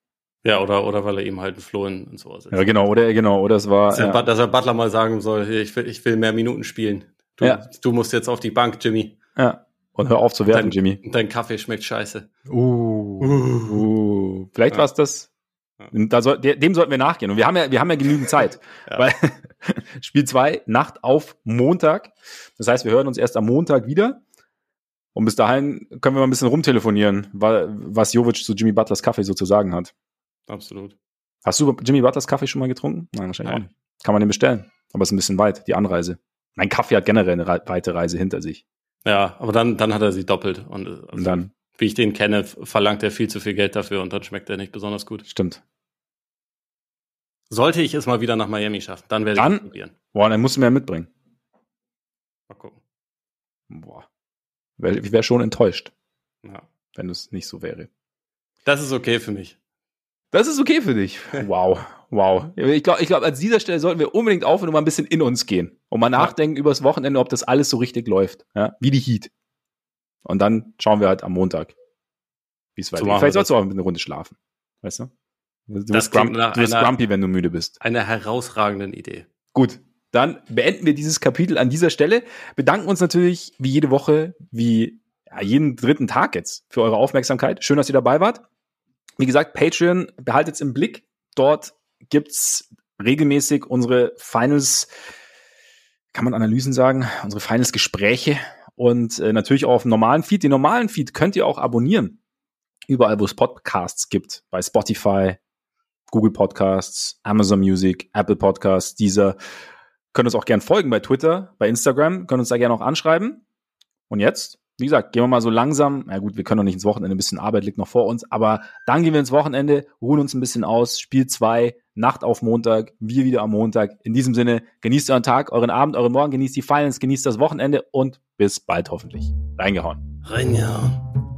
Ja, oder, oder weil er eben halt ein Floh in, in sowas ist. Ja, genau, oder, genau, oder es war. Dass, ja. er, dass er Butler mal sagen soll, ich will, ich will mehr Minuten spielen. Du, ja. du musst jetzt auf die Bank, Jimmy. Ja. Und hör auf zu werfen, dein, Jimmy. Dein Kaffee schmeckt scheiße. Uh. uh. uh. Vielleicht ja. war es das. Da soll, dem sollten wir nachgehen. Und wir haben ja, wir haben ja genügend Zeit. ja. Weil Spiel zwei Nacht auf Montag. Das heißt, wir hören uns erst am Montag wieder. Und bis dahin können wir mal ein bisschen rumtelefonieren, was Jovic zu Jimmy Butlers Kaffee sozusagen hat. Absolut. Hast du Jimmy Butters Kaffee schon mal getrunken? Nein, wahrscheinlich Nein. auch nicht. Kann man den bestellen. Aber es ist ein bisschen weit, die Anreise. Mein Kaffee hat generell eine weite Reise hinter sich. Ja, aber dann, dann hat er sie doppelt. Und, also, und dann, wie ich den kenne, verlangt er viel zu viel Geld dafür und dann schmeckt er nicht besonders gut. Stimmt. Sollte ich es mal wieder nach Miami schaffen, dann werde dann, ich es probieren. Boah, dann musst du mir mitbringen. Mal gucken. Boah. Ich wäre schon enttäuscht, ja. wenn es nicht so wäre. Das ist okay für mich. Das ist okay für dich. Wow, wow. Ich glaube, ich glaub, an dieser Stelle sollten wir unbedingt aufhören und mal ein bisschen in uns gehen und mal nachdenken ja. über das Wochenende, ob das alles so richtig läuft. Ja? Wie die Heat. Und dann schauen wir halt am Montag, wie es weitergeht. Vielleicht sollst du auch eine Runde schlafen. Weißt du? Du das bist, grump, du bist grumpy, wenn du müde bist. Eine herausragende Idee. Gut, dann beenden wir dieses Kapitel an dieser Stelle. Bedanken uns natürlich wie jede Woche, wie ja, jeden dritten Tag jetzt für eure Aufmerksamkeit. Schön, dass ihr dabei wart. Wie gesagt, Patreon behaltet es im Blick. Dort gibt's regelmäßig unsere Finals, kann man Analysen sagen, unsere Finals-Gespräche und äh, natürlich auch auf dem normalen Feed. Den normalen Feed könnt ihr auch abonnieren. Überall, wo es Podcasts gibt. Bei Spotify, Google Podcasts, Amazon Music, Apple Podcasts, dieser. Könnt uns auch gern folgen bei Twitter, bei Instagram, könnt uns da gerne auch anschreiben. Und jetzt wie gesagt, gehen wir mal so langsam. Na gut, wir können noch nicht ins Wochenende, ein bisschen Arbeit liegt noch vor uns, aber dann gehen wir ins Wochenende, ruhen uns ein bisschen aus. Spiel zwei, Nacht auf Montag, wir wieder am Montag. In diesem Sinne, genießt euren Tag, euren Abend, euren Morgen, genießt die Finals, genießt das Wochenende und bis bald hoffentlich. Reingehauen. Reingehauen.